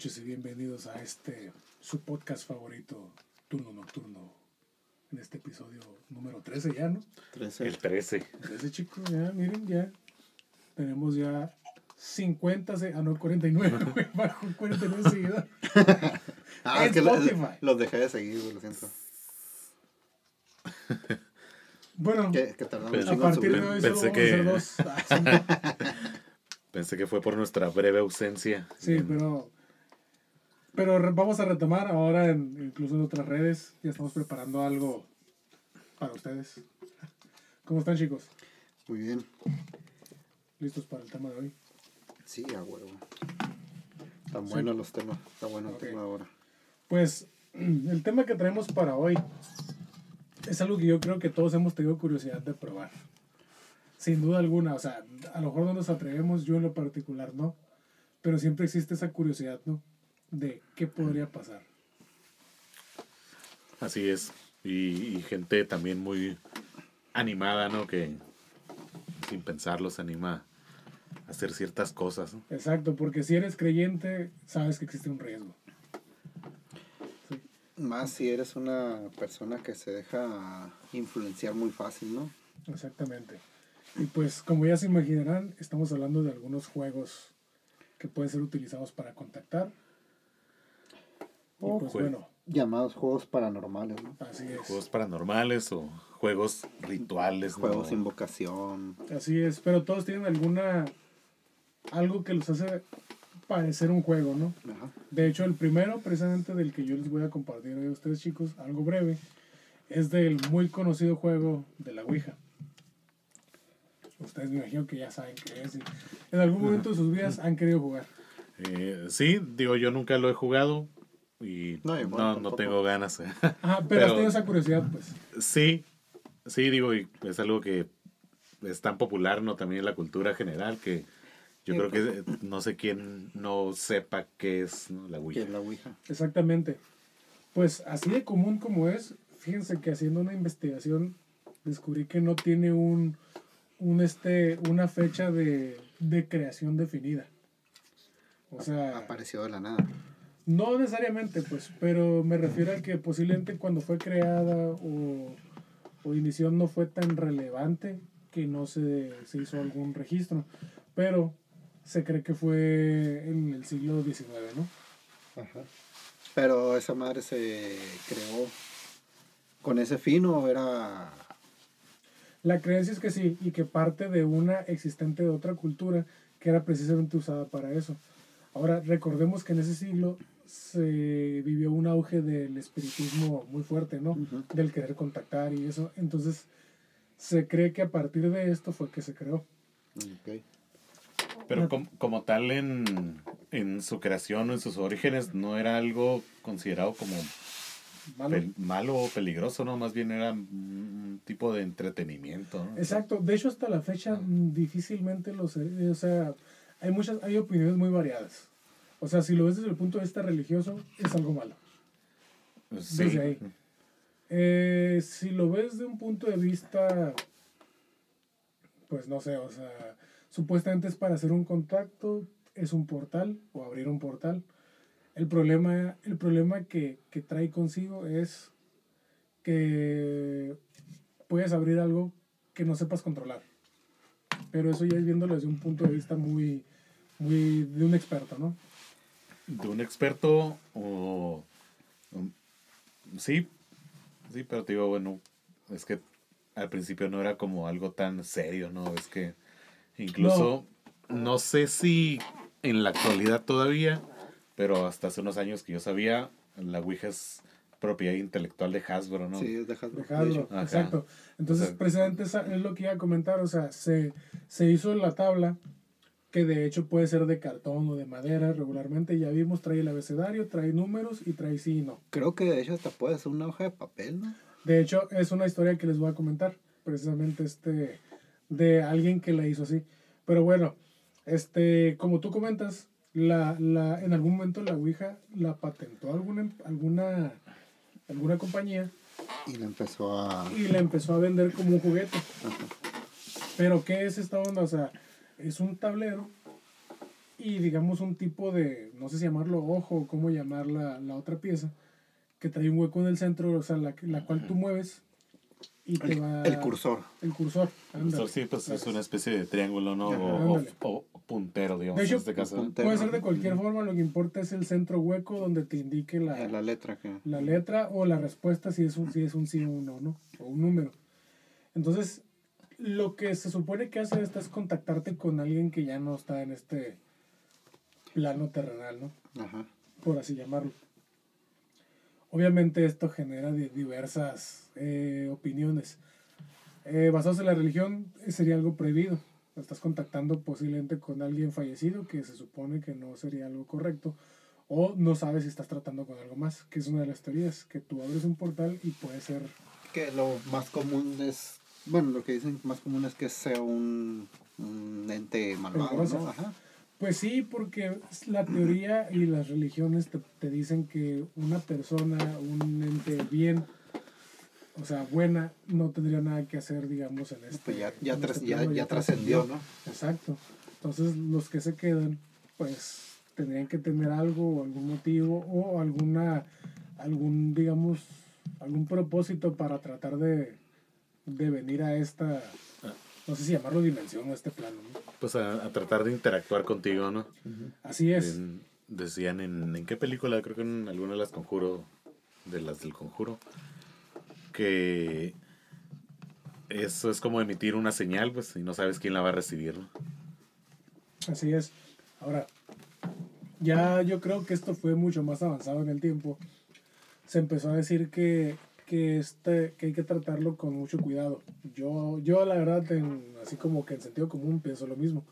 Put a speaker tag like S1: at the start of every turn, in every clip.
S1: noches y bienvenidos a este su podcast favorito, Turno Nocturno. En este episodio número 13 ya, ¿no?
S2: 13.
S3: El 13.
S1: 13 chicos, ya, miren, ya. Tenemos ya 50, se- ah no, 49, güey, bajo 49 seguidores.
S2: Ah, es que lo-
S1: Spotify.
S2: los dejé de seguir, güey, lo siento.
S1: Bueno,
S2: Que, que un
S1: a partir de hoy
S3: Pensé
S1: solo
S3: que-
S1: vamos a hacer dos. Ah,
S3: Pensé que fue por nuestra breve ausencia.
S1: Sí, sí, pero, pero vamos a retomar ahora, en- incluso en otras redes. Ya estamos preparando algo para ustedes. ¿Cómo están chicos?
S2: Muy bien.
S1: ¿Listos para el tema de hoy?
S2: Sí, a huevo. Están buenos los temas. Está bueno el tema ahora.
S1: Pues el tema que traemos para hoy es algo que yo creo que todos hemos tenido curiosidad de probar. Sin duda alguna, o sea, a lo mejor no nos atrevemos, yo en lo particular no, pero siempre existe esa curiosidad, ¿no? De qué podría pasar.
S3: Así es. Y, y gente también muy animada, ¿no? Que sin pensarlo se anima a hacer ciertas cosas. ¿no?
S1: Exacto, porque si eres creyente, sabes que existe un riesgo. Sí,
S2: Más si eres una persona que se deja influenciar muy fácil, ¿no?
S1: exactamente. Y pues, como ya se imaginarán, estamos hablando de algunos juegos que pueden ser utilizados para contactar. Y pues bueno,
S2: Llamados juegos paranormales, ¿no?
S1: así es.
S3: Juegos paranormales o juegos rituales. ¿no?
S2: Juegos invocación.
S1: Así es, pero todos tienen alguna algo que los hace parecer un juego, ¿no?
S2: Ajá.
S1: De hecho, el primero, precisamente del que yo les voy a compartir hoy a ustedes, chicos, algo breve, es del muy conocido juego de la Ouija. Ustedes me imagino que ya saben qué es. y en algún momento de sus vidas han querido jugar.
S3: Eh, sí, digo, yo nunca lo he jugado y
S2: No,
S3: no,
S2: igual
S3: no,
S2: tampoco.
S3: tengo ganas. ¿eh?
S1: Ajá, pero,
S3: Pero-
S1: has tenido esa curiosidad, pues.
S3: Sí, sí, digo, y es algo que es tan popular, ¿no? También en la cultura general que yo
S2: Sí,
S3: creo que no sé quién no sepa qué es ¿no? la
S2: Que
S3: Ouija.
S2: es la Ouija.
S1: Exactamente. Pues así de común como es, fíjense que haciendo una investigación descubrí que no tiene un, un este, una fecha de, de creación definida. O sea,
S2: Apareció de la nada.
S1: No necesariamente, pues, pero me refiero a que posiblemente cuando fue creada o, o inició no fue tan relevante que no se, se hizo algún registro. Pero se cree que fue en el siglo XIX, ¿no?
S2: Ajá. Pero esa madre se creó con ese fin o era.
S1: La creencia es que sí, y que parte de una existente de otra cultura que era precisamente usada para eso. Ahora, recordemos que en ese siglo se vivió un auge del espiritismo muy fuerte, ¿no? Del querer contactar y eso. Entonces, se cree que a partir de esto fue que se creó.
S2: Ok.
S3: Pero com- como tal en, en su creación o en sus orígenes no era algo considerado como
S1: ¿Malo?
S3: pel- malo o peligroso, ¿no? Más bien era un tipo de entretenimiento, ¿no?
S1: Exacto. De hecho, hasta la fecha mm, difícilmente lo sé. O sea, hay muchas, hay opiniones muy variadas. O sea, si lo ves desde el punto de vista religioso, es algo malo.
S3: Sí.
S1: desde ahí. Eh, si lo ves de un punto de vista, pues no sé, o sea, supuestamente es para hacer un contacto, es un portal o abrir un portal. El problema, el problema que, que trae consigo es que puedes abrir algo que no sepas controlar. Pero eso ya es viéndolo desde un punto de vista muy, muy de un experto, ¿no?
S3: de un experto o um, sí sí pero te digo bueno es que al principio no era como algo tan serio no es que incluso no, sé si en la actualidad todavía pero hasta hace unos años que yo sabía la Ouija es propiedad intelectual de Hasbro no
S2: Sí, es de Hasbro. de.
S3: Ajá.
S1: exacto. Entonces,
S3: O sea-
S1: precisamente esa es lo que iba a comentar. O sea, se, se hizo la tabla, que de hecho puede ser de cartón o de madera regularmente. Ya vimos, trae el abecedario, trae números y trae sí y no.
S2: Creo que de hecho hasta puede ser una hoja de papel, ¿no?
S1: De hecho, es una historia que les voy a comentar, precisamente este, de alguien que la hizo así. Pero bueno, este, como tú comentas, la, la, en algún momento la Ouija la patentó alguna, alguna alguna compañía
S2: Y le empezó a...
S1: y la empezó a vender como un juguete.
S2: Ajá.
S1: Pero ¿qué es esta onda? O sea, es un tablero y digamos un tipo de, no sé si llamarlo ojo o cómo llamar la, la otra pieza, que trae un hueco en el centro, o sea, la, la cual tú mueves y te
S2: El,
S1: va...
S2: el cursor.
S1: El cursor, ándale.
S3: Sí, pues es una especie de triángulo, ¿no? O, o- o puntero, digamos,
S1: De hecho,
S3: en este caso.
S2: puntero.
S1: Puede ser de cualquier forma, lo que importa es el centro hueco donde te indique la,
S2: eh, La letra que...
S1: la letra o la respuesta si es un, si es un sí o un no, ¿no? O un número. Entonces, lo que se supone que hace esta es contactarte con alguien que ya no está en este plano terrenal, ¿no?
S2: Ajá.
S1: Por así llamarlo. Obviamente esto genera di- diversas eh, opiniones. Eh, basados en la religión, eh, sería algo prohibido. Estás contactando posiblemente con alguien fallecido, que se supone que no sería algo correcto. O no sabes si estás tratando con algo más, que es una de las teorías, que tú abres un portal y puede ser...
S2: Que lo más común es... Bueno, lo que dicen más común es que sea un, un ente malvado. ¿no? Ajá.
S1: Pues sí, porque la teoría y las religiones te, te dicen que una persona, un ente bien, o sea, buena, no tendría nada que hacer, digamos, en este
S2: Pues ya, ya, tras-
S1: este
S2: ya,
S1: plano,
S2: ya trascendió, ¿no?
S1: Exacto. Entonces, los que se quedan, pues tendrían que tener algo o algún motivo o alguna, algún, digamos, algún propósito para tratar de, de venir a esta, no sé si llamarlo dimensión o este plano. ¿no?
S3: Pues a, a tratar de interactuar contigo, ¿no?
S1: Así es.
S3: En- decían en, en qué película, creo que en alguna de las conjuro, de las del conjuro, que eso es como emitir una señal, pues, y no sabes quién la va a recibir, ¿no?
S1: Así es. Ahora, ya yo creo que esto fue mucho más avanzado en el tiempo. Se empezó a decir que, que, este, que hay que tratarlo con mucho cuidado. Yo, yo la verdad, en, así como que en sentido común, pienso lo mismo.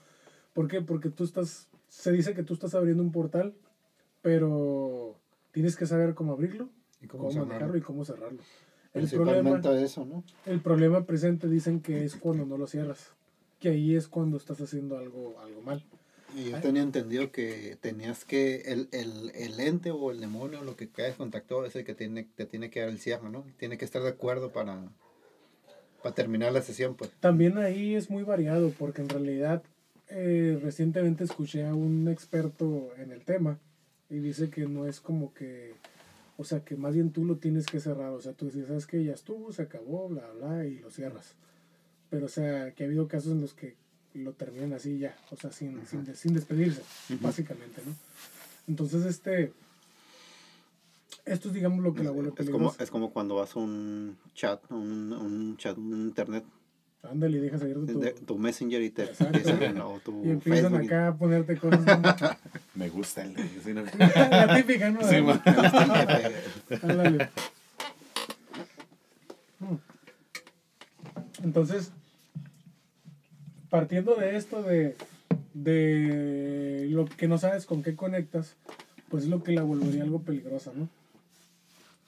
S1: ¿Por qué? Porque tú estás, se dice que tú estás abriendo un portal, pero tienes que saber cómo abrirlo,
S2: Y
S1: cómo,
S2: cómo cerrarlo.
S1: manejarlo y cómo cerrarlo. El problema,
S2: eso, ¿no?
S1: el problema presente dicen que es cuando no lo cierras, que ahí es cuando estás haciendo algo, algo mal.
S2: Y yo tenía entendido que tenías que, el, el, el ente o el demonio, lo que hayas contactado, es el que tiene, te tiene que dar el cierre, ¿no? Tiene que estar de acuerdo para, para terminar la sesión, pues.
S1: También ahí es muy variado, porque en realidad eh, recientemente escuché a un experto en el tema y dice que no es como que, o sea, que más bien tú lo tienes que cerrar, o sea, tú dices, sabes que ya estuvo, se acabó, bla, bla, y lo cierras. Pero, o sea, que ha habido casos en los que lo terminan así ya, o sea, sin, sin, de- sin despedirse, básicamente, ¿no? Entonces, este, esto es, digamos, lo que la vuelve
S2: Es como, es como cuando vas a un chat, un, un chat, un internet,
S1: Ándale y dejas abierto tu...
S2: de- tu messenger y te empiezan, o tu
S1: Y empiezan
S2: Facebook.
S1: acá a ponerte cosas. ¿no?
S3: Me gusta el...
S1: La típica, ¿no?
S3: Sí, man.
S1: Ándale. Mm. Entonces, partiendo de esto de, de lo que no sabes con qué conectas, pues es lo que la volvería algo peligrosa, ¿no?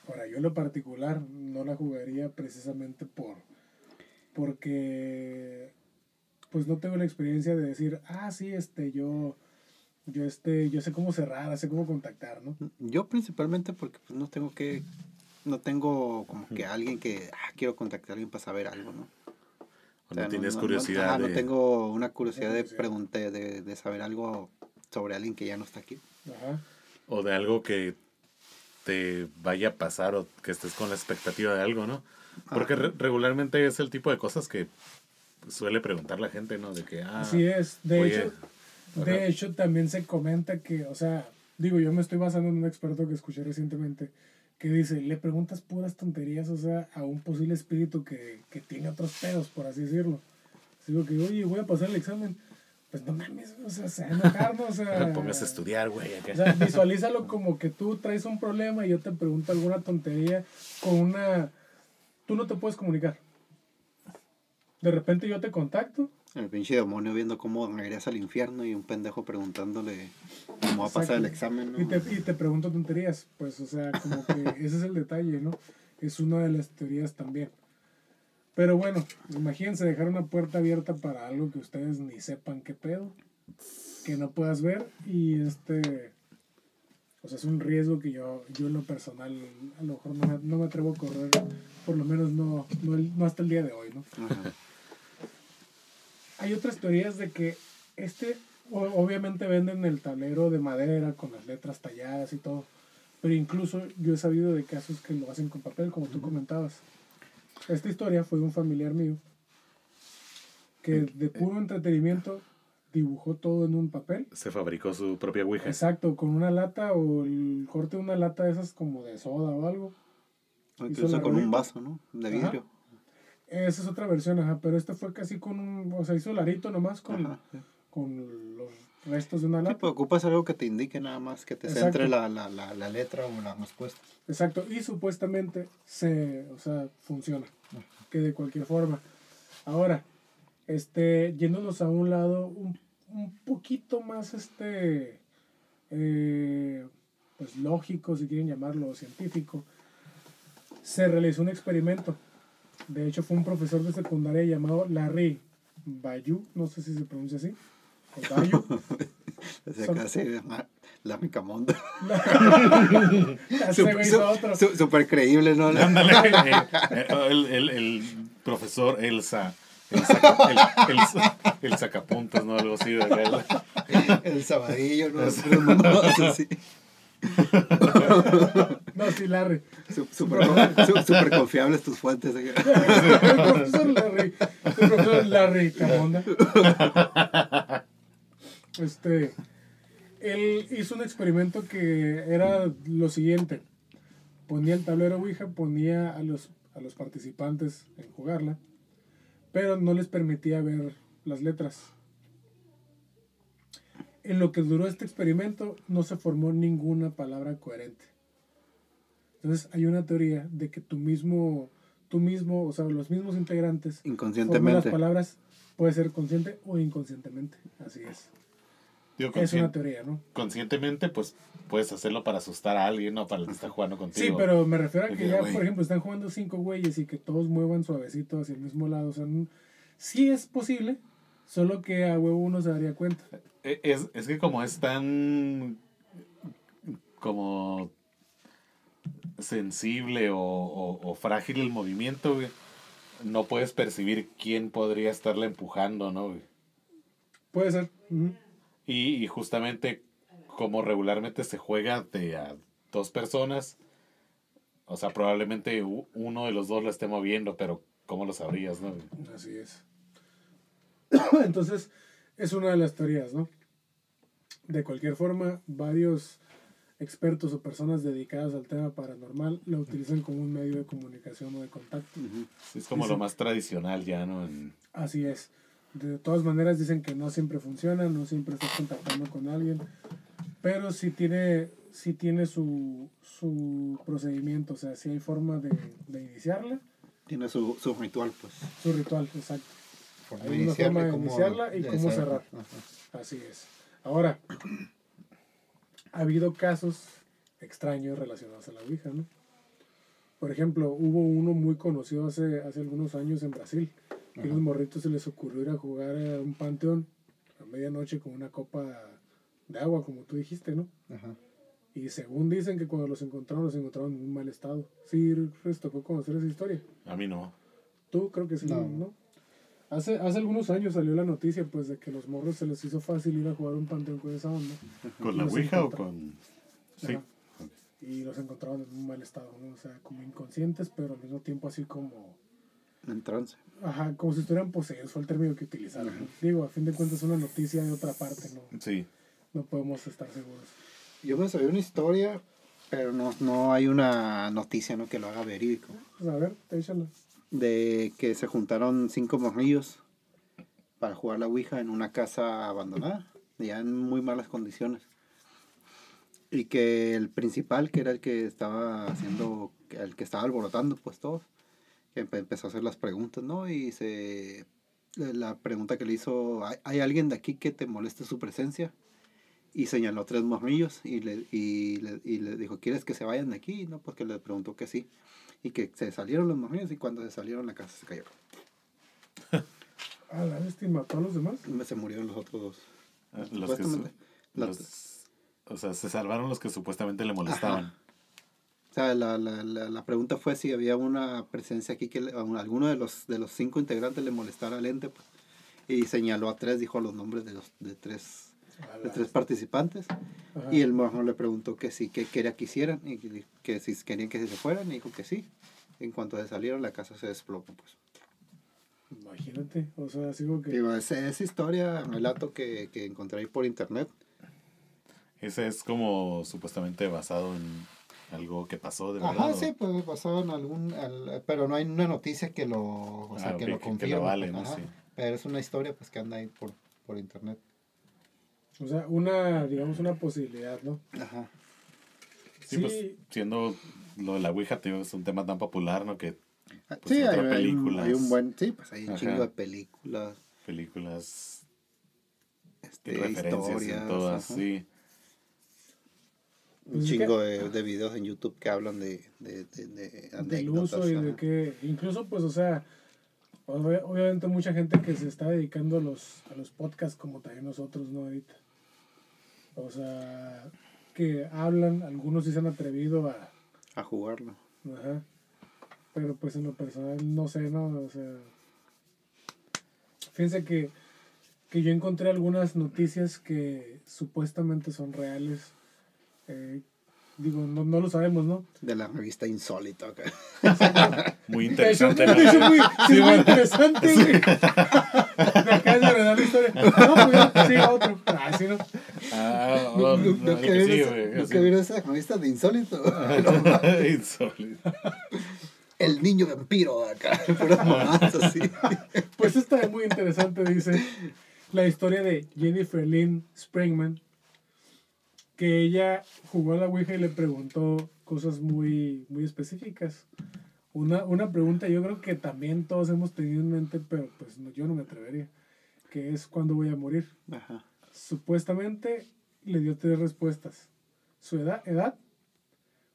S1: Ahora, yo en lo particular no la jugaría precisamente por porque pues no tengo la experiencia de decir, ah, sí, este, yo, yo, este, yo sé cómo cerrar, sé cómo contactar, ¿no?
S2: Yo principalmente porque pues, no tengo que, no tengo como que alguien que, ah, quiero contactar a alguien para saber algo, ¿no? O sea,
S3: tienes
S2: no- no-
S3: curiosidad
S2: ajá,
S3: de...
S2: no tengo una curiosidad de preguntar, de, de saber algo sobre alguien que ya no está aquí.
S1: Ajá.
S3: O de algo que te vaya a pasar o que estés con la expectativa de algo, ¿no? Porque re- regularmente es el tipo de cosas que suele preguntar la gente, ¿no? De que, ah,
S1: Así es. De
S3: oye,
S1: hecho,
S3: ajá.
S1: de hecho, también se comenta que, o sea, digo, yo me estoy basando en un experto que escuché recientemente que dice, le preguntas puras tonterías, o sea, a un posible espíritu que, que tiene otros pedos, por así decirlo. Digo que, oye, voy a pasar el examen. Pues no mames, o sea, se va a enojar, ¿no? O sea,
S3: pongas a estudiar, güey.
S1: O sea, visualízalo como que tú traes un problema y yo te pregunto alguna tontería con una... Tú no te puedes comunicar. De repente yo te contacto.
S2: El pinche demonio viendo cómo regresas al infierno y un pendejo preguntándole cómo va a pasar el examen, ¿no?
S1: Y te, y te pregunto tonterías. Pues, o sea, como que ese es el detalle, ¿no? Es una de las teorías también. Pero bueno, imagínense dejar una puerta abierta para algo que ustedes ni sepan qué pedo, que no puedas ver y este... O sea, es un riesgo que yo, yo en lo personal a lo mejor no me, no me atrevo a correr, por lo menos no, no, no hasta el día de hoy, ¿no?
S2: Ajá.
S1: Hay otras teorías de que este, o- obviamente venden el tablero de madera con las letras talladas y todo, pero incluso yo he sabido de casos que lo hacen con papel, como tú comentabas. Esta historia fue de un familiar mío que de puro entretenimiento dibujó todo en un papel.
S3: Se fabricó su propia Ouija.
S1: Exacto, con una lata o el corte de una lata de esas como de soda o algo.
S2: Incluso
S1: la
S2: con un vaso, ¿no? De
S1: Ajá. Esa es otra versión, ajá, pero este fue casi con un, o sea, hizo larito nomás con,
S2: Ajá. sí.
S1: con los restos de una
S2: Sí,
S1: lata.
S2: pues ocupas algo que te indique nada más, que te
S1: Exacto.
S2: centre la, la, la, la letra o la respuesta.
S1: Exacto, y supuestamente se, o sea, funciona, que de cualquier forma. Ahora, este, yéndonos a un lado un, un poquito más, este, eh, pues lógico, si quieren llamarlo, científico, se realizó un experimento. De hecho, fue un profesor de secundaria llamado Larry Bayou, no sé si se pronuncia así, o Bayou.
S2: O sea,
S1: Son-
S2: casi la micamonda.
S1: Hizo otro.
S2: Súper creíble, ¿no?
S3: Ándale, eh, eh, el, el, el profesor Elsa. El, saca- el, el- el sacapuntas, ¿no? Algo así. ¿verdad?
S2: El sabadillo, ¿no?
S1: No, sí, Larry.
S2: Súper confiables tus fuentes. ¿eh?
S1: El profesor Larry. El profesor Larry Camonda. Este. Él hizo un experimento que era lo siguiente. Ponía el tablero Ouija, ponía a los, a los participantes en jugarla, pero no les permitía ver las letras. En lo que duró este experimento no se formó ninguna palabra coherente. Entonces hay una teoría de que tú mismo, tú mismo, o sea, los mismos integrantes forman las
S2: Inconscientemente.
S1: palabras, puede ser consciente o inconscientemente. Así es.
S3: Digo,
S1: Es una teoría, ¿no?
S3: conscientemente, pues puedes hacerlo para asustar a alguien, ¿no? Para el que está jugando contigo.
S1: Sí, pero me refiero a que ya, por ejemplo, están jugando cinco güeyes y que todos muevan suavecito hacia el mismo lado. O sea, sí es posible, solo que a huevo uno se daría cuenta.
S3: Eh, Es, es que como es tan como sensible o, o- o frágil el movimiento, güey, no puedes percibir quién podría estarla empujando, ¿no? güey?
S1: Puede ser.
S3: Y, y justamente como regularmente se juega de a dos personas, o sea, probablemente uno de los dos la esté moviendo, pero ¿cómo lo sabrías, no? güey?
S1: Así es. Entonces, es una de las teorías, ¿no? De cualquier forma, varios expertos o personas dedicadas al tema paranormal la utilizan como un medio de comunicación o de contacto.
S2: Ujú.
S3: Es como lo más tradicional ya, ¿no? En-
S1: Así es. De todas maneras dicen que no siempre funciona, no siempre estás contactando con alguien, pero sí tiene, sí tiene su, su procedimiento, o sea, sí hay forma de, de iniciarla,
S2: Tiene su, su ritual, pues.
S1: su ritual, exacto.
S2: Forma
S1: Hay una
S2: iniciarla
S1: forma de
S2: cómo
S1: iniciarla y cómo cerrar.
S2: Ajá.
S1: Así es. Ahora, ha habido casos extraños relacionados a la Ouija, ¿no? Por ejemplo, hubo uno muy conocido hace, hace algunos años en Brasil, que a los morritos se les ocurrió ir a jugar a un panteón a medianoche con una copa de agua, como tú dijiste, ¿no?
S2: Ajá.
S1: Y según dicen que cuando los encontraron, los encontraron en un mal estado. Sí, les tocó conocer esa historia.
S3: A mí no.
S1: Tú creo que sí,
S2: No.
S1: ¿no? Hace, hace algunos años salió la noticia, pues, de que los morros se les hizo fácil ir a jugar un panteón con esa onda.
S3: ¿Con la Ouija o con...? Sí.
S1: Ajá. Y los encontraron en un mal estado, ¿no? O sea, como inconscientes, pero al mismo tiempo así como...
S2: En trance.
S1: Ajá, como si estuvieran poseídos, fue el término que utilizaron. Digo, a fin de cuentas es una noticia de otra parte, ¿no?
S3: Sí.
S1: No podemos estar seguros.
S2: Yo me sabía una historia, pero no, no hay una noticia ¿no? que lo haga verídico.
S1: Pues a ver, échala.
S2: De que se juntaron cinco morrillos para jugar la Ouija en una casa abandonada, ya en muy malas condiciones. Y que el principal, que era el que estaba haciendo, el que estaba alborotando, pues todos, que empe- empezó a hacer las preguntas, ¿no? Y se. La pregunta que le hizo: ¿hay, hay alguien de aquí que te moleste su presencia? Y señaló tres morrillos y le, y, le, y le dijo: ¿Quieres que se vayan de aquí? No, porque le preguntó que sí. Y que se salieron los morrillos y cuando se salieron la casa se cayó.
S1: Ah, la bestia mató a los demás.
S2: Se murieron los otros dos.
S3: Ah, Los que,
S2: Supuestamente.
S3: su-
S2: La-
S3: los- o sea, se salvaron los que supuestamente le molestaban.
S2: O sea, la, la, la, la pregunta fue si había una presencia aquí que le- a un- alguno de los, de los cinco integrantes le molestara al ente. pues, y señaló a tres, dijo los nombres de, los, de, tres, de tres participantes.
S1: Ajá.
S2: Y el mejor le preguntó que sí, que quería que hicieran, y que, que si querían que se fueran, y dijo que sí. En cuanto se salieron, la casa se desplomó. Pues.
S1: Imagínate, o sea, sigo que...
S2: Digo, esa, esa historia, relato que, que encontré ahí por internet.
S3: Ese es como supuestamente basado en algo que pasó de verdad.
S2: Ajá, sí, pues basado en algún, al- pero no hay una noticia que lo, o sea,
S3: Ah,
S2: que
S3: ok,
S2: lo
S3: que- que
S2: confirme.
S3: lo vale,
S2: pues,
S3: ¿no?
S2: ajá.
S3: Sí.
S2: Pero es una historia pues que anda ahí por, por internet.
S1: O sea, una, digamos, una posibilidad, ¿no?
S2: Ajá.
S3: Sí, pues siendo lo de la Ouija, te digo, es un tema tan popular, ¿no? Que Pues
S2: sí, hay,
S3: otra
S2: hay un,
S3: películas.
S2: hay un buen, sí, pues hay un
S3: Ajá.
S2: chingo de películas,
S3: películas
S2: este,
S3: referencias
S2: historias,
S3: en todas,
S2: ajá.
S3: sí.
S2: un
S1: Pues es
S2: chingo de, de videos en YouTube que hablan de, de, de, de
S1: del uso y de que incluso pues o sea obvi- obviamente mucha gente que se está dedicando a los a los podcasts como también nosotros no ahorita o sea que hablan algunos sí se han atrevido a
S2: A jugarlo.
S1: ajá, pero pues en lo personal no sé no o sea fíjense que que yo encontré algunas noticias que supuestamente son reales eh, digo no, no lo sabemos no
S2: De la revista Insólito acá.
S3: Muy
S1: De
S3: interesante.
S1: de
S3: ¿no?
S1: hecho, muy, sí, muy interesante, güey. Me acabas de la historia. No, pues sí, otro. Ah, sí, no.
S3: Ah,
S2: No,
S3: oh,
S2: no,
S3: no,
S2: que
S3: sigue,
S2: esa-
S3: güey,
S2: no
S3: así.
S2: que vieron esa revista de Insólito.
S3: Insólito.
S2: El niño vampiro acá. Así.
S1: Pues esta es muy interesante, dice la historia de Jennifer Lynn Springman, que ella jugó a la Ouija y le preguntó cosas muy, muy específicas. Una, una pregunta yo creo que también todos hemos tenido en mente, pero pues no, yo no me atrevería, que es ¿cuándo voy a morir?
S2: Ajá.
S1: Supuestamente le dio tres respuestas. Su edad, edad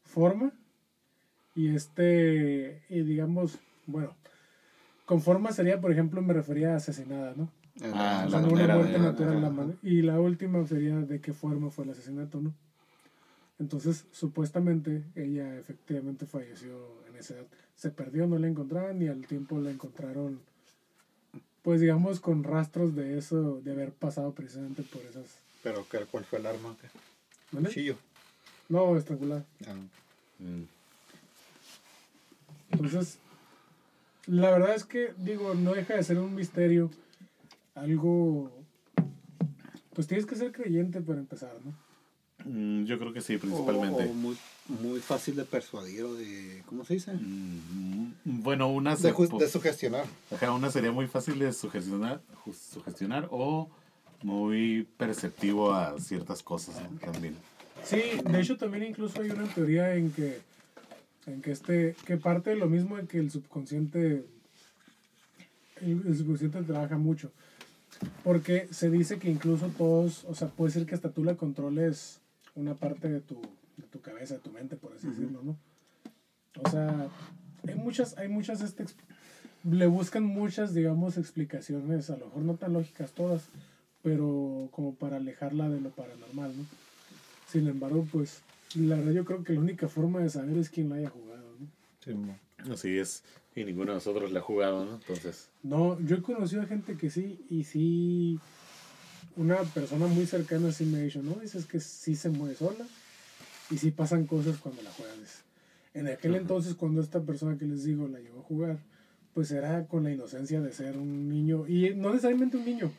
S1: forma y este, y digamos, bueno, con forma sería, por ejemplo, me refería a asesinada, ¿no?
S3: Ah,
S1: O
S3: la
S1: sea, no una muerte
S3: de-
S1: natural. la y la última sería de qué forma fue el asesinato, ¿no? Entonces, supuestamente, ella efectivamente falleció en esa edad. Se perdió, no la encontraban y al tiempo la encontraron, pues digamos, con rastros de eso, de haber pasado precisamente por esas...
S2: Pero ¿qué- ¿cuál fue el arma? Cuchillo.
S1: No, estrangulada.
S2: Ah.
S3: Mm.
S1: Entonces, la verdad es que, digo, no deja de ser un misterio. Algo. Pues tienes que ser creyente para empezar, ¿no?
S3: Mm, Yo creo que sí, principalmente.
S2: o muy, muy fácil de persuadir o de. ¿Cómo se dice?
S3: Mm, Bueno, una,
S2: De,
S3: se po-
S2: de sugestionar.
S3: ajá, una sería muy fácil de sugestionar, sugestionar o muy perceptivo a ciertas cosas ¿no? también.
S1: Sí, de hecho también incluso hay una teoría en que en que este que parte de lo mismo en que el subconsciente el, el subconsciente trabaja mucho porque se dice que incluso todos o sea puede ser que hasta tú la controles una parte de tu de tu cabeza de tu mente por así decirlo no o sea hay muchas hay muchas este le buscan muchas digamos explicaciones a lo mejor no tan lógicas todas pero como para alejarla de lo paranormal no sin embargo, pues la verdad yo creo que la única forma de saber es quién la haya jugado, ¿no?
S3: Así es. Y ninguno de nosotros la ha jugado, ¿no? Entonces,
S1: No, yo he conocido a gente que sí, y sí, una persona muy cercana sí me ha dicho, ¿no? Dices que sí se mueve sola y sí pasan cosas cuando la juegas. En aquel entonces, cuando esta persona que les digo la llevó a jugar, pues era con la inocencia de ser un niño, y no necesariamente un niño,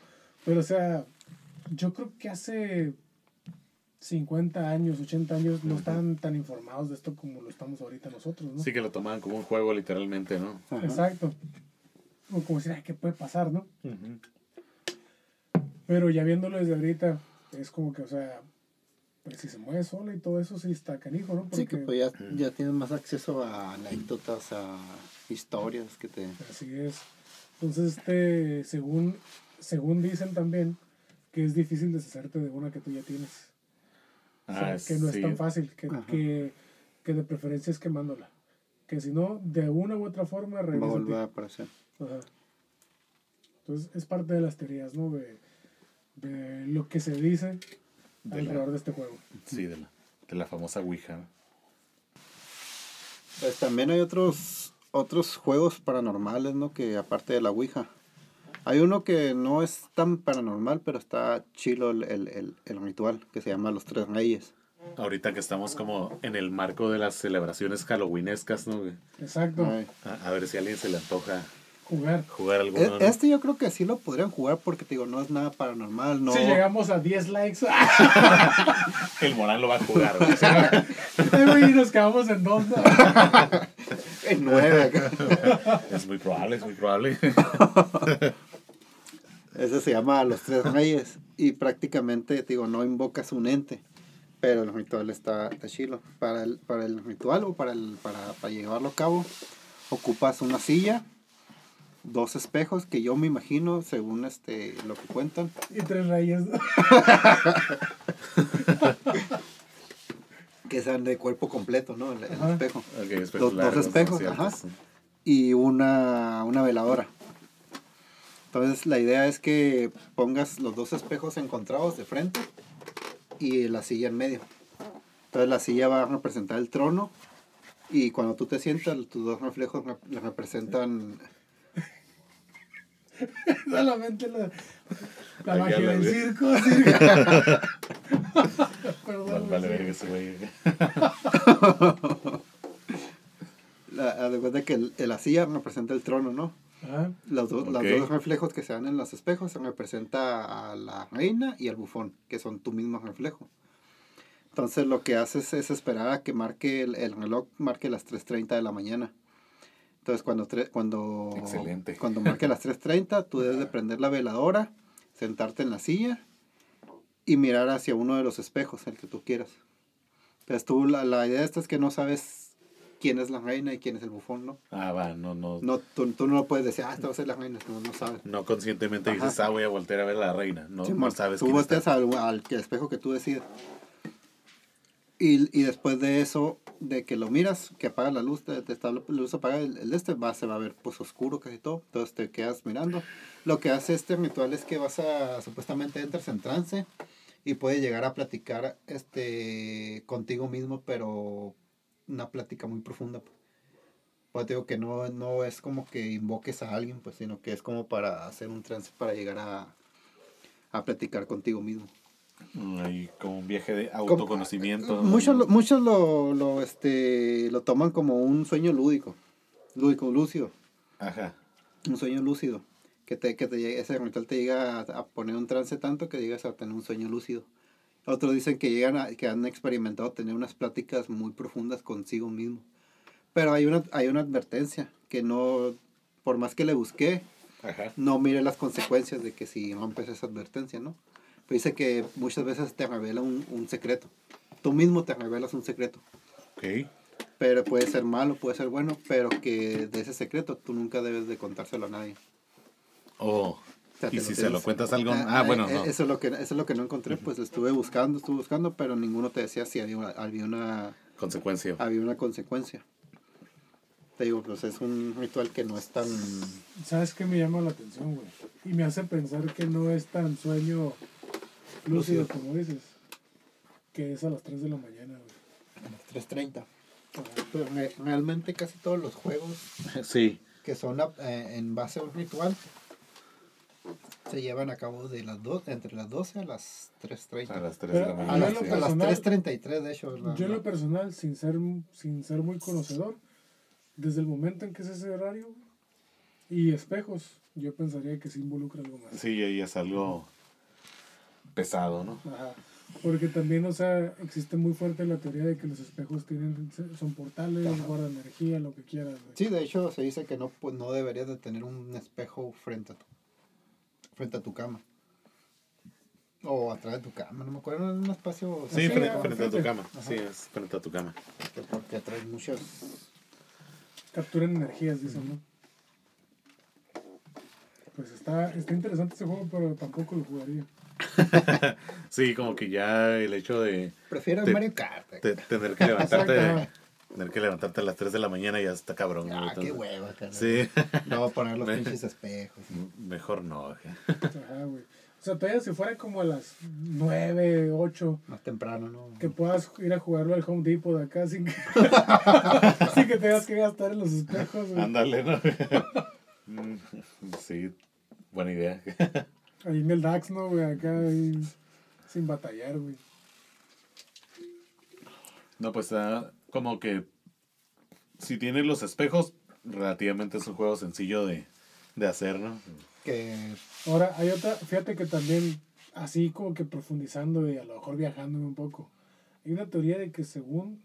S1: pero o sea, yo creo que hace 50 años, 80 años, no estaban tan informados de esto como lo estamos ahorita nosotros, ¿no?
S3: sí que lo tomaban como un juego literalmente, ¿no?
S2: Ajá.
S1: Exacto. O como decir, ay, ¿qué puede pasar, no? Pero ya viéndolo desde ahorita, es como que, o sea, pues si se mueve sola y todo eso, sí está canijo, ¿no?
S2: Sí, que pues ya, ya tienes más acceso a anécdotas, a historias que te...
S1: Así es. Entonces, este, según, según dicen también, que es difícil deshacerte de una que tú ya tienes. O sea,
S3: Ah,
S1: que no
S3: sí.
S1: es tan fácil, que, que, que de preferencia es quemándola. Que si no, de una u otra forma
S2: Va a volver a aparecer.
S1: Ajá. Entonces es parte de las teorías, ¿no? De, de lo que se dice,
S3: De
S1: alrededor
S3: la,
S1: de este juego.
S3: sí, de la, de la famosa Ouija.
S2: Pues también hay otros otros juegos paranormales, ¿no? Que aparte de la Ouija. Hay uno que no es tan paranormal, pero está chilo el, el, el, el ritual, que se llama Los Tres Reyes.
S3: Ahorita que estamos como en el marco de las celebraciones halloweenescas, ¿no?
S1: Exacto.
S3: A, a ver si a alguien se le antoja
S1: Jugar.
S3: jugar
S2: E-
S3: alguno. ¿no?
S2: Este yo creo que sí lo podrían jugar porque te digo, no es nada paranormal, no.
S1: Si llegamos a 10 likes,
S3: El Morán lo va a jugar, güey.
S1: y nos quedamos en dos. ¿no?
S2: En nueve acá.
S3: Es muy probable, es muy probable.
S2: Ese se llama Los Tres Reyes. Y prácticamente, te digo, no invocas un ente. Pero el ritual está, está chilo. Para el, para el ritual o para, el, para, para llevarlo a cabo, ocupas una silla, dos espejos, que yo me imagino, según este lo que cuentan,
S1: Y tres reyes.
S2: que sean de cuerpo completo, ¿no? El, el espejo.
S3: Ok, espejos
S2: Dos- espejos, ajá. Y una, una veladora. Entonces la idea es que pongas los dos espejos encontrados de frente y la silla en medio. Entonces la silla va a representar el trono y cuando tú te sientas tus dos reflejos rep- le representan
S1: Solamente la, la magia
S3: la
S1: del circo. sí. Perdón.
S3: Vale, vale,
S1: sí.
S3: verga ese güey.
S2: la, haz de cuenta que el- la silla representa el trono, ¿no? Los, dos- los dos reflejos que se dan en los espejos se representa a la reina y al bufón, que son tu mismo reflejo. Entonces lo que haces es esperar a que marque el, el reloj, marque las 3.30 de la mañana. Entonces cuando, cuando,
S3: Excelente.
S2: cuando marque las 3.30, tú debes de prender la veladora, sentarte en la silla y mirar hacia uno de los espejos, el que tú quieras. Entonces tú, la, la idea esta es que no sabes quién es la reina y quién es el bufón, ¿no?
S3: Ah, va, no, no.
S2: No, tú, tú no puedes decir, ah, esta va a ser la reina, no, no sabes.
S3: No conscientemente
S2: Ajá.
S3: dices, ah, voy a voltear a ver a la reina. No,
S2: Sí,
S3: no sabes
S2: Tú volteas al, al espejo que tú decides. Y, y después de eso, de que lo miras, que apaga la luz, te, te está la luz apaga el, el este, va, se va a ver pues oscuro casi todo. Entonces te quedas mirando. Lo que hace este ritual es que vas a, supuestamente entras en trance y puedes llegar a platicar este contigo mismo, pero una plática muy profunda. Pues, Pues te digo que no, no es como que invoques a alguien, pues, sino que es como para hacer un trance para llegar a, a platicar contigo mismo.
S3: Hay como un viaje de autoconocimiento.
S2: Muchos, lo- muchos lo, lo, este, lo toman como un sueño lúdico, lúdico, lúcido,
S3: Ajá.
S2: un sueño lúcido, que, te, que te ese ritual te llega a, a poner un trance tanto que llegas a tener un sueño lúcido. Otros dicen que llegan a, que han experimentado tener unas pláticas muy profundas consigo mismo. Pero hay una, hay una advertencia, que no, por más que le busqué,
S3: Ajá.
S2: no mire las consecuencias de que si rompes esa advertencia, ¿no? Pero dice que muchas veces te revela un, un secreto. Tú mismo te revelas un secreto.
S3: Ok.
S2: Pero puede ser malo, puede ser bueno, pero que de ese secreto tú nunca debes de contárselo a nadie.
S3: Oh.
S2: O sea,
S3: Y si
S2: lo
S3: se lo cuentas a algo.
S2: Ah,
S3: Ah, bueno,
S2: eh,
S3: no.
S2: Eso es lo que, eso es lo que no encontré, pues estuve buscando, estuve buscando, pero ninguno te decía si había una, había una,
S3: Consecuencia.
S2: había una consecuencia. Te digo, pues es un ritual que no es tan...
S1: ¿Sabes qué me llama la atención, güey? Y me hace pensar que no es tan sueño lúcido
S2: Lúcido.
S1: como dices. Que es a las 3 de la mañana, güey.
S2: 3.30.
S1: Ajá.
S2: Pero re- realmente casi todos los juegos
S3: Sí.
S2: que son eh, en base a un ritual se llevan a cabo de las dos, entre las 12 a las 3.30.
S3: A las 3
S1: Pero
S3: de la
S1: a
S2: A
S3: mañana.
S2: las, a las
S1: personal-
S2: 3.33 de hecho. la-
S1: Yo en
S2: la-
S1: lo personal, sin ser, sin ser muy conocedor, desde el momento en que es ese horario y espejos, yo pensaría que sí involucra algo más.
S3: Sí, ahí es algo pesado, ¿no?
S1: Ajá. Porque también, o sea, existe muy fuerte la teoría de que los espejos tienen son portales,
S2: Ajá.
S1: guardan energía, lo que quieras. güey.
S2: Sí, de hecho se dice que no, pues, no deberías de tener un espejo frente a tu, frente a tu cama. O atrás de tu cama, no me acuerdo, en un espacio...
S3: Sí,
S1: Sí,
S3: frente, frente a tu cama.
S1: Ajá.
S3: Sí, es frente a tu cama.
S2: Porque atrae muchas...
S1: Capturan energías, dicen, ¿no? Pues está, está interesante ese juego, pero tampoco lo jugaría.
S3: Sí, como que ya el hecho de
S2: Prefiero
S3: Te-
S2: Mario Kart.
S3: te- tener que levantarte tener que levantarte a las 3 de la mañana ya está cabrón.
S2: Ah, qué hueva.
S3: Sí,
S2: No voy a poner los pinches espejos.
S3: mejor no. ajá.
S1: Ajá, güey. O sea, todavía si fuera como a las 9, 8,
S2: Más temprano, ¿no?
S1: que puedas ir a jugarlo al Home Depot de acá sin que, sin que tengas que gastar en los espejos, güey.
S3: Ándale, ¿no? Mm, sí, buena idea.
S1: Ahí en el DAX, ¿no, güey? Acá ahí, sin batallar, güey.
S3: No, pues ah, como que si tienes los espejos, relativamente es un juego sencillo de, de hacer, ¿no?
S2: Que
S1: Ahora, hay otra, fíjate que también, así como que profundizando y a lo mejor viajándome un poco, hay una teoría de que según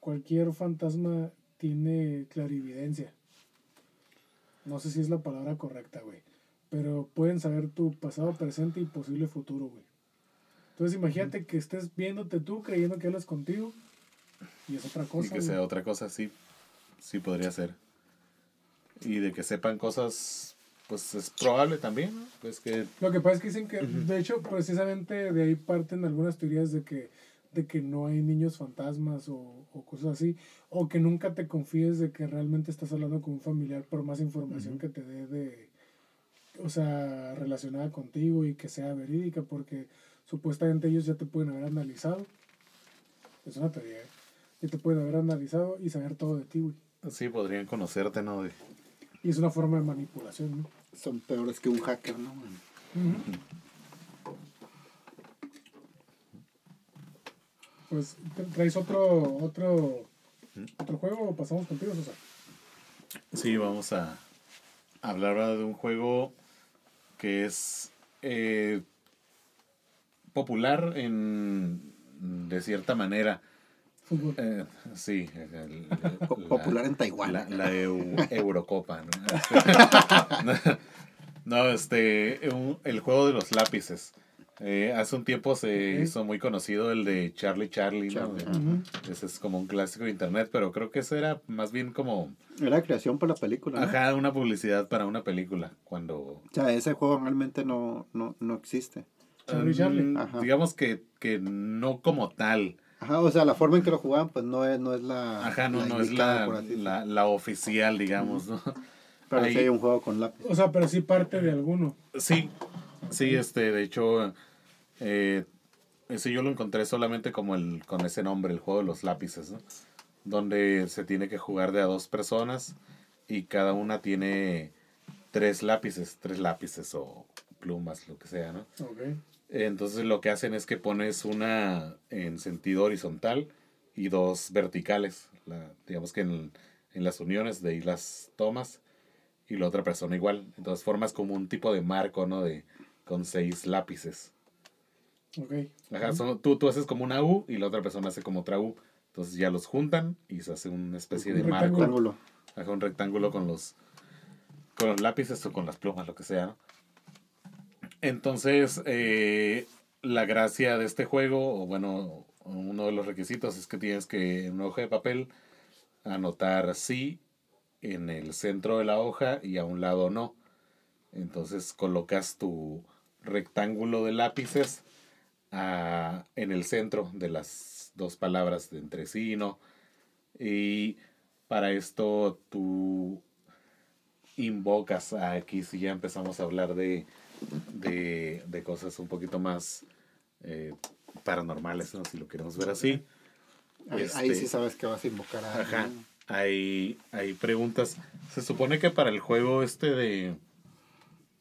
S1: cualquier fantasma tiene clarividencia. No sé si es la palabra correcta, güey. Pero pueden saber tu pasado, presente y posible futuro, güey. Entonces imagínate que estés viéndote tú creyendo que hablas contigo y es otra
S3: Y
S1: cosa.
S3: que
S1: güey.
S3: sea otra cosa, sí, sí podría ser. Y de que sepan cosas, pues es probable también, ¿no? Pues que
S1: Lo que pasa es que dicen que, de hecho, precisamente de ahí parten algunas teorías de que, de que no hay niños fantasmas o, o cosas así, o que nunca te confíes de que realmente estás hablando con un familiar por más información que te dé de, o sea, relacionada contigo y que sea verídica, porque supuestamente ellos ya te pueden haber analizado. Es una teoría, ¿eh? Ya te pueden haber analizado y saber todo de ti, güey.
S3: sí podrían conocerte, ¿no?
S1: Y es una forma de manipulación, ¿no?
S2: son peores que un hacker, ¿no?
S1: Pues, ¿tra- ¿traes otro, otro, otro juego o pasamos contigo, César?
S3: Sí, vamos a hablar ahora de un juego que es eh, popular en de cierta manera.
S1: Fútbol.
S3: Eh, sí, el-
S2: Po-
S3: la-
S2: Popular en Taiwán.
S3: La, la Eu- Eurocopa, ¿no? no, este, un- el juego de los lápices. Eh, hace un tiempo se hizo muy conocido el de Charlie Charlie, ¿no?
S2: Charlie.
S3: Ese es como un clásico de internet, pero creo que ese era más bien como,
S2: Era creación para la película. ¿no?
S3: ajá, una publicidad para una película, cuando...
S2: O sea, ese juego realmente no, no, no existe.
S1: Charlie Charlie.
S3: Mm,
S2: Ajá.
S3: Digamos que, que no como tal.
S2: Ajá, o sea, la forma en que lo jugaban, pues no es, no es la.
S3: Ajá, no, no es la, la, la oficial, digamos, ¿no?
S2: Pero
S3: ahí-
S2: sí hay un juego con lápiz.
S1: O sea, pero sí parte de alguno.
S3: Sí, sí, este, de hecho, eh, ese yo lo encontré solamente como el, con ese nombre, el juego de los lápices, ¿no? Donde se tiene que jugar de a dos personas y cada una tiene tres lápices, tres lápices o plumas, lo que sea, ¿no?
S1: Ok.
S3: Entonces lo que hacen es que pones una en sentido horizontal y dos verticales. La- digamos que en, en las uniones de ahí las tomas y la otra persona igual. Entonces formas como un tipo de marco, ¿no? De, con seis lápices.
S1: Ok.
S3: Ajá, son- tú, tú haces como una U y la otra persona hace como otra U. Entonces ya los juntan y se hace una especie de
S1: Un
S3: marco.
S2: Rectángulo.
S3: Ajá, un rectángulo con los, con los lápices o con las plumas, lo que sea. ¿no? Entonces, eh, la gracia de este juego, o bueno, uno de los requisitos es que tienes que en una hoja de papel anotar sí en el centro de la hoja y a un lado no. Entonces colocas tu rectángulo de lápices ah, en el centro de las dos palabras de entre sí y no. Y para esto tú invocas a aquí si ya empezamos a hablar de, de, de cosas un poquito más eh, paranormales, ¿no? si lo queremos ver así.
S2: Ahí,
S3: Este-
S2: ahí sí sabes que vas a invocar a
S3: Ajá. Hay, hay preguntas. Se supone que para el juego este de,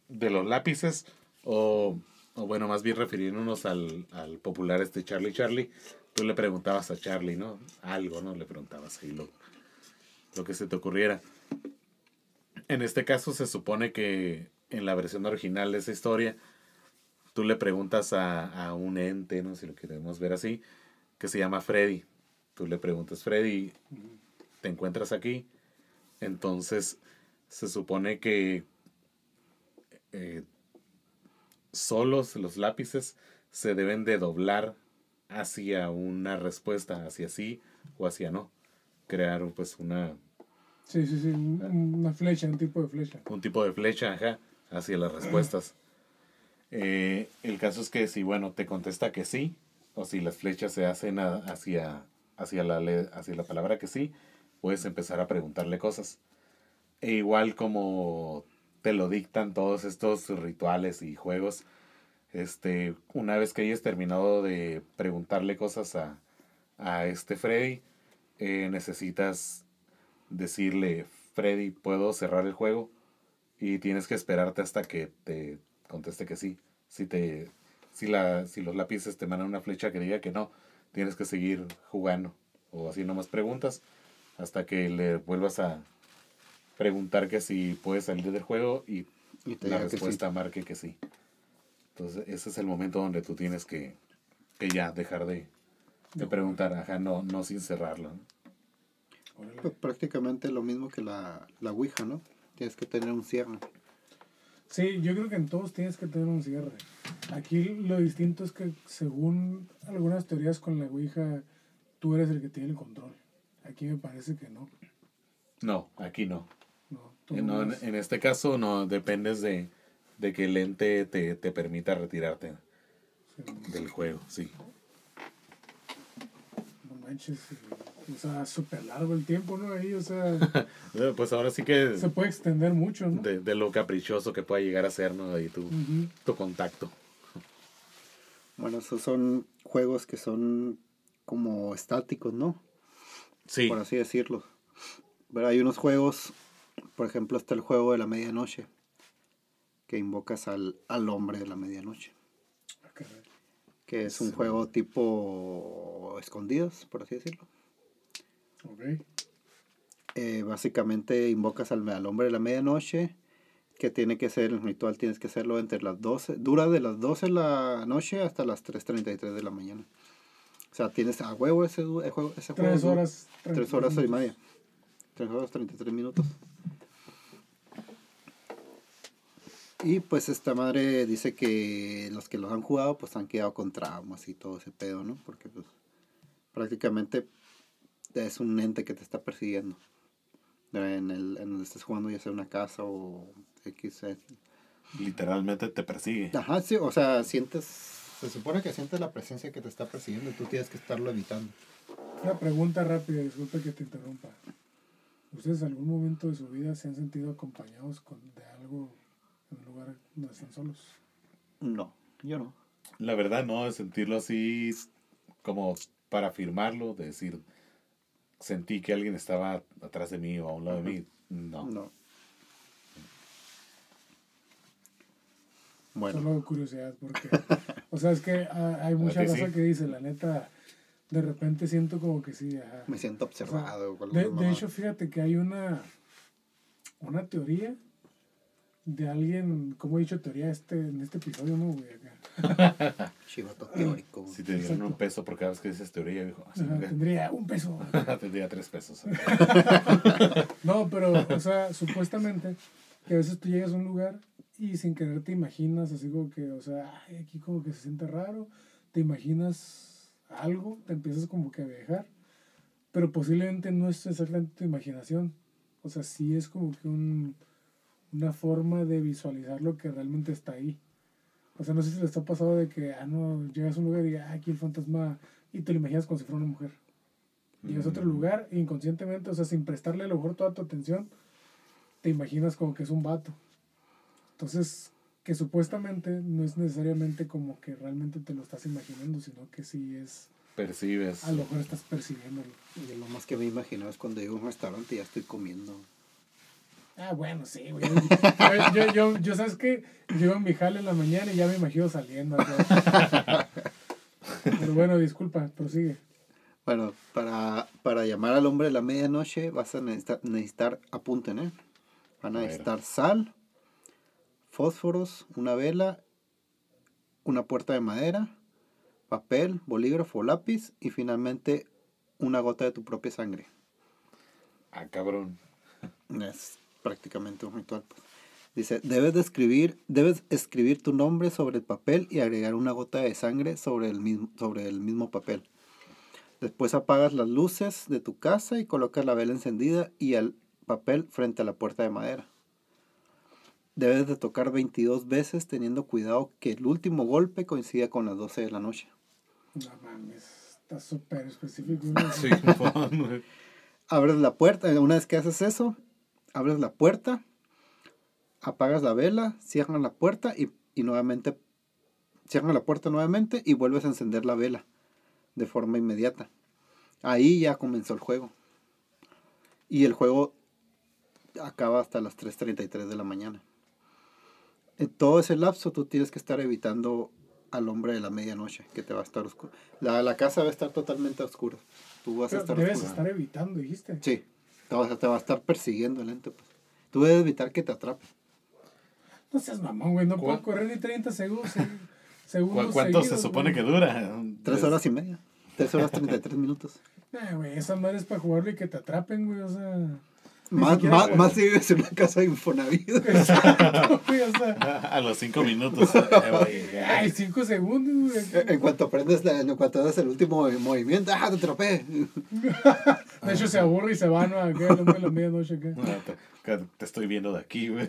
S3: de los lápices, o, o bueno, más bien refiriéndonos al, al popular este Charlie Charlie, tú le preguntabas a Charlie, ¿no? Algo, ¿no? Le preguntabas ahí lo, lo que se te ocurriera. En este caso se supone que en la versión original de esa historia, tú le preguntas a, a un ente, ¿no? Si lo queremos ver así, que se llama Freddy. Tú le preguntas, Freddy, te encuentras aquí. Entonces, se supone que eh, solos los lápices se deben de doblar hacia una respuesta, hacia sí o hacia no. Crear pues una,
S1: Sí, sí, sí. un- Una flecha, un tipo de flecha.
S3: un tipo de flecha ajá, hacia las respuestas. Eh, el caso es que si, bueno, te contesta que sí, o si las flechas se hacen a- hacia, hacia, la, hacia la palabra que sí, puedes empezar a preguntarle cosas. E igual como te lo dictan todos estos rituales y juegos, Este, una vez que hayas terminado de preguntarle cosas a, a este Freddy, eh, necesitas decirle, Freddy, ¿puedo cerrar el juego? Y tienes que esperarte hasta que te conteste que sí. Si, te, si, la, si los lápices te mandan una flecha que diga que no, tienes que seguir jugando o haciendo más preguntas hasta que le vuelvas a preguntar que si puedes salir del juego y,
S2: Y te
S3: la
S2: diga que sí.
S3: respuesta marque que sí. Entonces ese es el momento donde tú tienes que, que ya dejar de, de preguntar, ajá, no, no sin cerrarlo.
S2: Pues prácticamente lo mismo que la, la Ouija, ¿no? Tienes que tener un cierre.
S1: Sí, yo creo que en todos tienes que tener un cierre. Aquí lo distinto es que según algunas teorías con la Ouija, tú eres el que tiene el control. Aquí me parece que no.
S3: No, aquí no.
S1: No,
S3: en, en este caso no dependes de, de que el ente te, te permita retirarte
S1: sí,
S3: del juego, sí.
S1: no manches. O sea, súper largo el tiempo, ¿no? Ahí, o sea,
S3: Pues ahora sí que
S1: se puede extender mucho, ¿no?
S3: de, de lo caprichoso que pueda llegar a ser, ¿no? Ahí tu, tu contacto.
S2: Bueno, esos son juegos que son como estáticos, ¿no?
S3: Sí,
S2: Por así decirlo. Pero hay unos juegos, por ejemplo, está el juego de la medianoche, que invocas al, al hombre de la medianoche,
S1: Ah, caray.
S2: que es un juego tipo escondidos, por así decirlo.
S1: Ok.
S2: Eh, básicamente invocas al, al hombre de la medianoche, que tiene que ser, el ritual tienes que hacerlo entre las 12, dura de las 12 de la noche hasta las 3.33 de la mañana. O sea, tienes a huevo ese, du- ese juego. Ese
S1: Tres horas.
S2: Tres horas y media. Tres horas 33 minutos. Y pues esta madre dice que los que los han jugado pues han quedado con traumas y todo ese pedo, ¿no? Porque pues prácticamente es un ente que te está persiguiendo. En el en donde estés jugando ya sea una casa o X.
S3: literalmente te persigue.
S2: Ajá, sí, o sea, sientes, se supone que sientes la presencia que te está persiguiendo y tú tienes que estarlo evitando.
S1: Una pregunta rápida, disculpe que te interrumpa. ¿Ustedes en algún momento de su vida se han sentido acompañados con, de algo en un lugar donde están solos?
S2: No, yo no.
S3: La verdad, no, de sentirlo así como para afirmarlo, de decir, sentí que alguien estaba atrás de mí o a un lado de mí. No.
S2: No. Bueno,
S1: Solo curiosidad, porque, o sea, es que ah, hay mucha
S3: sí?
S1: que dice, la neta, de repente siento como que sí, ajá.
S2: me siento
S1: O sea,
S2: observado.
S1: de, de hecho, fíjate que hay una, una teoría de alguien, como he dicho, teoría este, en este episodio, ¿no, güey? Acá.
S2: Chivato teórico.
S3: Si te dieron un peso por cada vez que dices teoría, dijo,
S1: Ajá, tendría un peso.
S3: tendría tres pesos.
S1: No, pero, o sea, supuestamente, que a veces tú llegas a un lugar y sin querer te imaginas así como que, o sea, ay, aquí como que se siente raro, te imaginas algo, te empiezas como que a viajar, pero posiblemente no es exactamente tu imaginación. O sea, sí es como que un, una forma de visualizar lo que realmente está ahí. O sea, no sé si les ha pasado de que, ah, no, llegas a un lugar y ah, aquí el fantasma, y te lo imaginas como si fuera una mujer. Llegas a otro lugar e inconscientemente, o sea, sin prestarle a lo mejor toda tu atención, te imaginas como que es un vato. Entonces, que supuestamente no es necesariamente como que realmente te lo estás imaginando, sino que sí es,
S3: Percibes.
S1: a lo mejor estás percibiéndolo.
S2: Y lo más que me imagino es cuando llego a un restaurante y ya estoy comiendo.
S1: Ah, bueno, sí, güey. Yo, yo, yo, yo, ¿sabes qué? Llego en mi jale en la mañana y ya me imagino saliendo. Pero bueno, disculpa, prosigue.
S2: Bueno, para, para llamar al hombre de la medianoche vas a necesitar, necesitar apunten, ¿eh? Van a
S3: A
S2: necesitar sal, fósforos, una vela, una puerta de madera, papel, bolígrafo, lápiz y finalmente una gota de tu propia sangre.
S3: Ah, cabrón.
S2: Es prácticamente un ritual. pues. Dice, debes de escribir, debes escribir tu nombre sobre el papel y agregar una gota de sangre sobre el mismo, sobre el mismo papel. Después apagas las luces de tu casa y colocas la vela encendida y el papel frente a la puerta de madera. Debes de tocar 22 veces teniendo cuidado que el último golpe coincida con las 12 de la noche.
S1: No mames, está súper específico. ¿no?
S3: Sí,
S2: abres la puerta, una vez que haces eso, abres la puerta, apagas la vela, cierras la puerta y, y nuevamente cierran la puerta nuevamente y vuelves a encender la vela de forma inmediata. Ahí ya comenzó el juego. Y el juego acaba hasta las 3.33 de la mañana. En todo ese lapso tú tienes que estar evitando al hombre de la medianoche, que te va a estar oscuro. La, la casa va a estar totalmente oscura. Tú vas a
S1: Pero
S2: estar
S1: debes
S2: oscura.
S1: estar evitando, dijiste.
S2: Sí, te va, a- te va a estar persiguiendo el ente. Pues. Tú debes evitar que te atrape.
S1: No seas mamón, güey. No
S3: ¿Cuál-
S1: puedo correr ni 30 segundos. se-
S3: ¿Cu-
S1: segundos
S3: ¿Cuánto se
S1: seguidos,
S3: supone
S1: güey.
S3: que dura?
S2: Tres horas y media. Tres horas 33 minutos.
S1: Eh, güey, esa madre es para jugarlo y que te atrapen, güey. O sea.
S2: Más, más, más si vives en una casa de Infonavit.
S1: Exacto, güey. O sea.
S3: A los cinco minutos. eh, güey,
S1: Ay, 5 segundos, güey.
S2: En cuanto aprendes, la- en cuanto haces el último movimiento, ¡ah, te atropé!
S1: De hecho, se aburre y se va, ¿no? Acá, de la medianoche acá.
S3: No, te, estoy viendo de aquí, güey.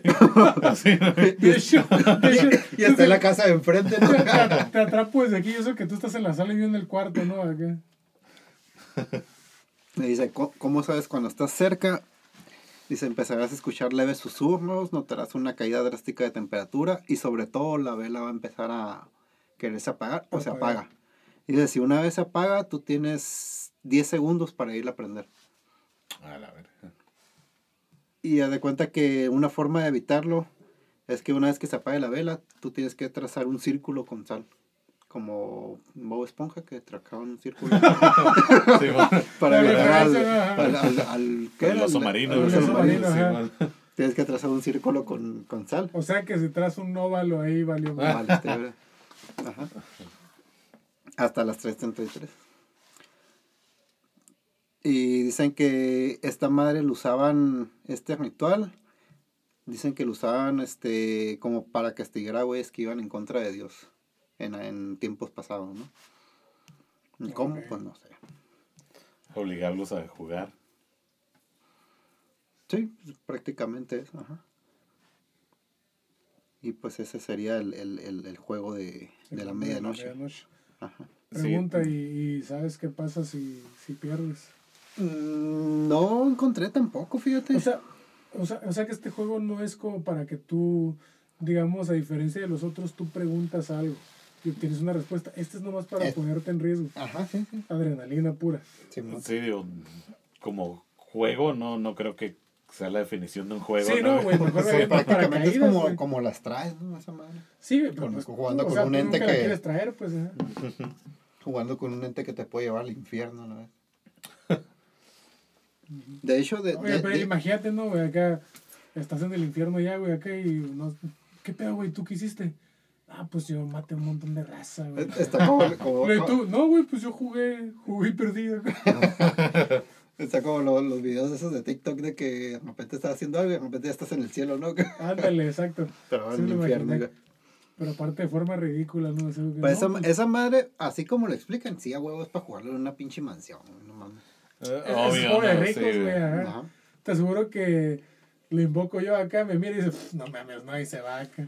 S3: Así, ¿no?
S1: De hecho, de hecho
S2: Y está en la casa de enfrente, ¿no?
S1: te, atrapo desde aquí. Eso que tú estás en la sala y yo en el cuarto, ¿no? Acá.
S2: Me dice, "¿Cómo- ¿cómo sabes cuando estás cerca? Dice, empezarás a escuchar leves susurros, notarás una caída drástica de temperatura y sobre todo la vela va a empezar a quererse apagar o se apaga. Y dice, si una vez se apaga, tú tienes 10 segundos para ir a prender.
S3: A la verga.
S2: Y haz de cuenta que una forma de evitarlo es que una vez que se apague la vela, tú tienes que trazar un círculo con sal. Como Bob Esponja que trazaban un círculo
S3: Sí, bueno,
S2: para llegar al, al, al, al- ¿qué
S3: el
S2: era?
S3: oso
S2: Al-
S3: marino.
S2: al
S3: güey.
S2: oso
S1: oso
S2: marino.
S1: marino,
S3: Sí,
S1: ajá.
S3: bueno.
S2: Tienes que trazar un círculo con, con sal.
S1: O sea que si traes un óvalo ahí, valió.
S3: Ah.
S2: Vale, este. Ajá. Hasta las 3.33. Y dicen que esta madre lo usaban, este ritual, dicen que lo usaban este como para castigar a güeyes que iban en contra de Dios en, en tiempos pasados, ¿no? ¿Y cómo? Pues no sé.
S3: Obligarlos a jugar.
S2: Sí, pues, prácticamente eso, ajá. Y pues ese sería el, el, el, el juego de, de la medianoche. Ajá.
S3: Sí.
S1: Pregunta, ¿y, y sabes qué pasa si, si pierdes?
S2: Mm, No encontré tampoco, fíjate.
S1: O sea, o, sea, o sea que este juego no es como para que tú, digamos, a diferencia de los otros, tú preguntas algo y obtienes una respuesta. Este es nomás para
S2: Eh.
S1: ponerte en riesgo.
S2: Ajá, sí, sí.
S1: Adrenalina pura.
S2: Simón.
S3: Sí, digo, como juego, no, no creo que sea la definición de un juego.
S1: Sí, no, güey, mejor
S2: Sí, prácticamente es como, como las traes, ¿no? Esa madre.
S1: Sí, pero
S2: con-
S1: pues,
S2: jugando
S1: o
S2: con
S1: sea,
S2: un ente que-
S1: quieres traer, pues. ajá.
S2: Jugando con un ente que te puede llevar al infierno, ¿no? De hecho, de,
S1: Oye,
S2: de-
S1: pero
S2: de-
S1: imagínate, ¿no, güey? Acá estás en el infierno ya, güey, acá y no... ¿Qué pedo, güey? ¿Tú qué hiciste? Ah, pues yo maté un montón de raza, güey.
S2: está como, como-
S1: tú, no, güey, pues yo jugué, jugué y perdí.
S2: está como lo- los videos esos de TikTok de que de repente estás haciendo algo y de repente ya estás en el cielo, ¿no?
S1: Ándale, exacto.
S2: Pero
S1: Sí
S2: en el infierno.
S1: imaginé. Pero aparte de forma ridícula, ¿no? Así que,
S2: Pues
S1: no,
S2: esa,
S1: pues,
S2: esa madre, así como lo explican, sí, a huevo es para jugarlo en una pinche mansión, güey, no mames.
S3: Eh,
S1: es
S3: obvio,
S1: ricos,
S3: Sí,
S1: güey. Te aseguro que lo invoco yo acá, me mira y dice, "Pff, no mames, no, y se va acá.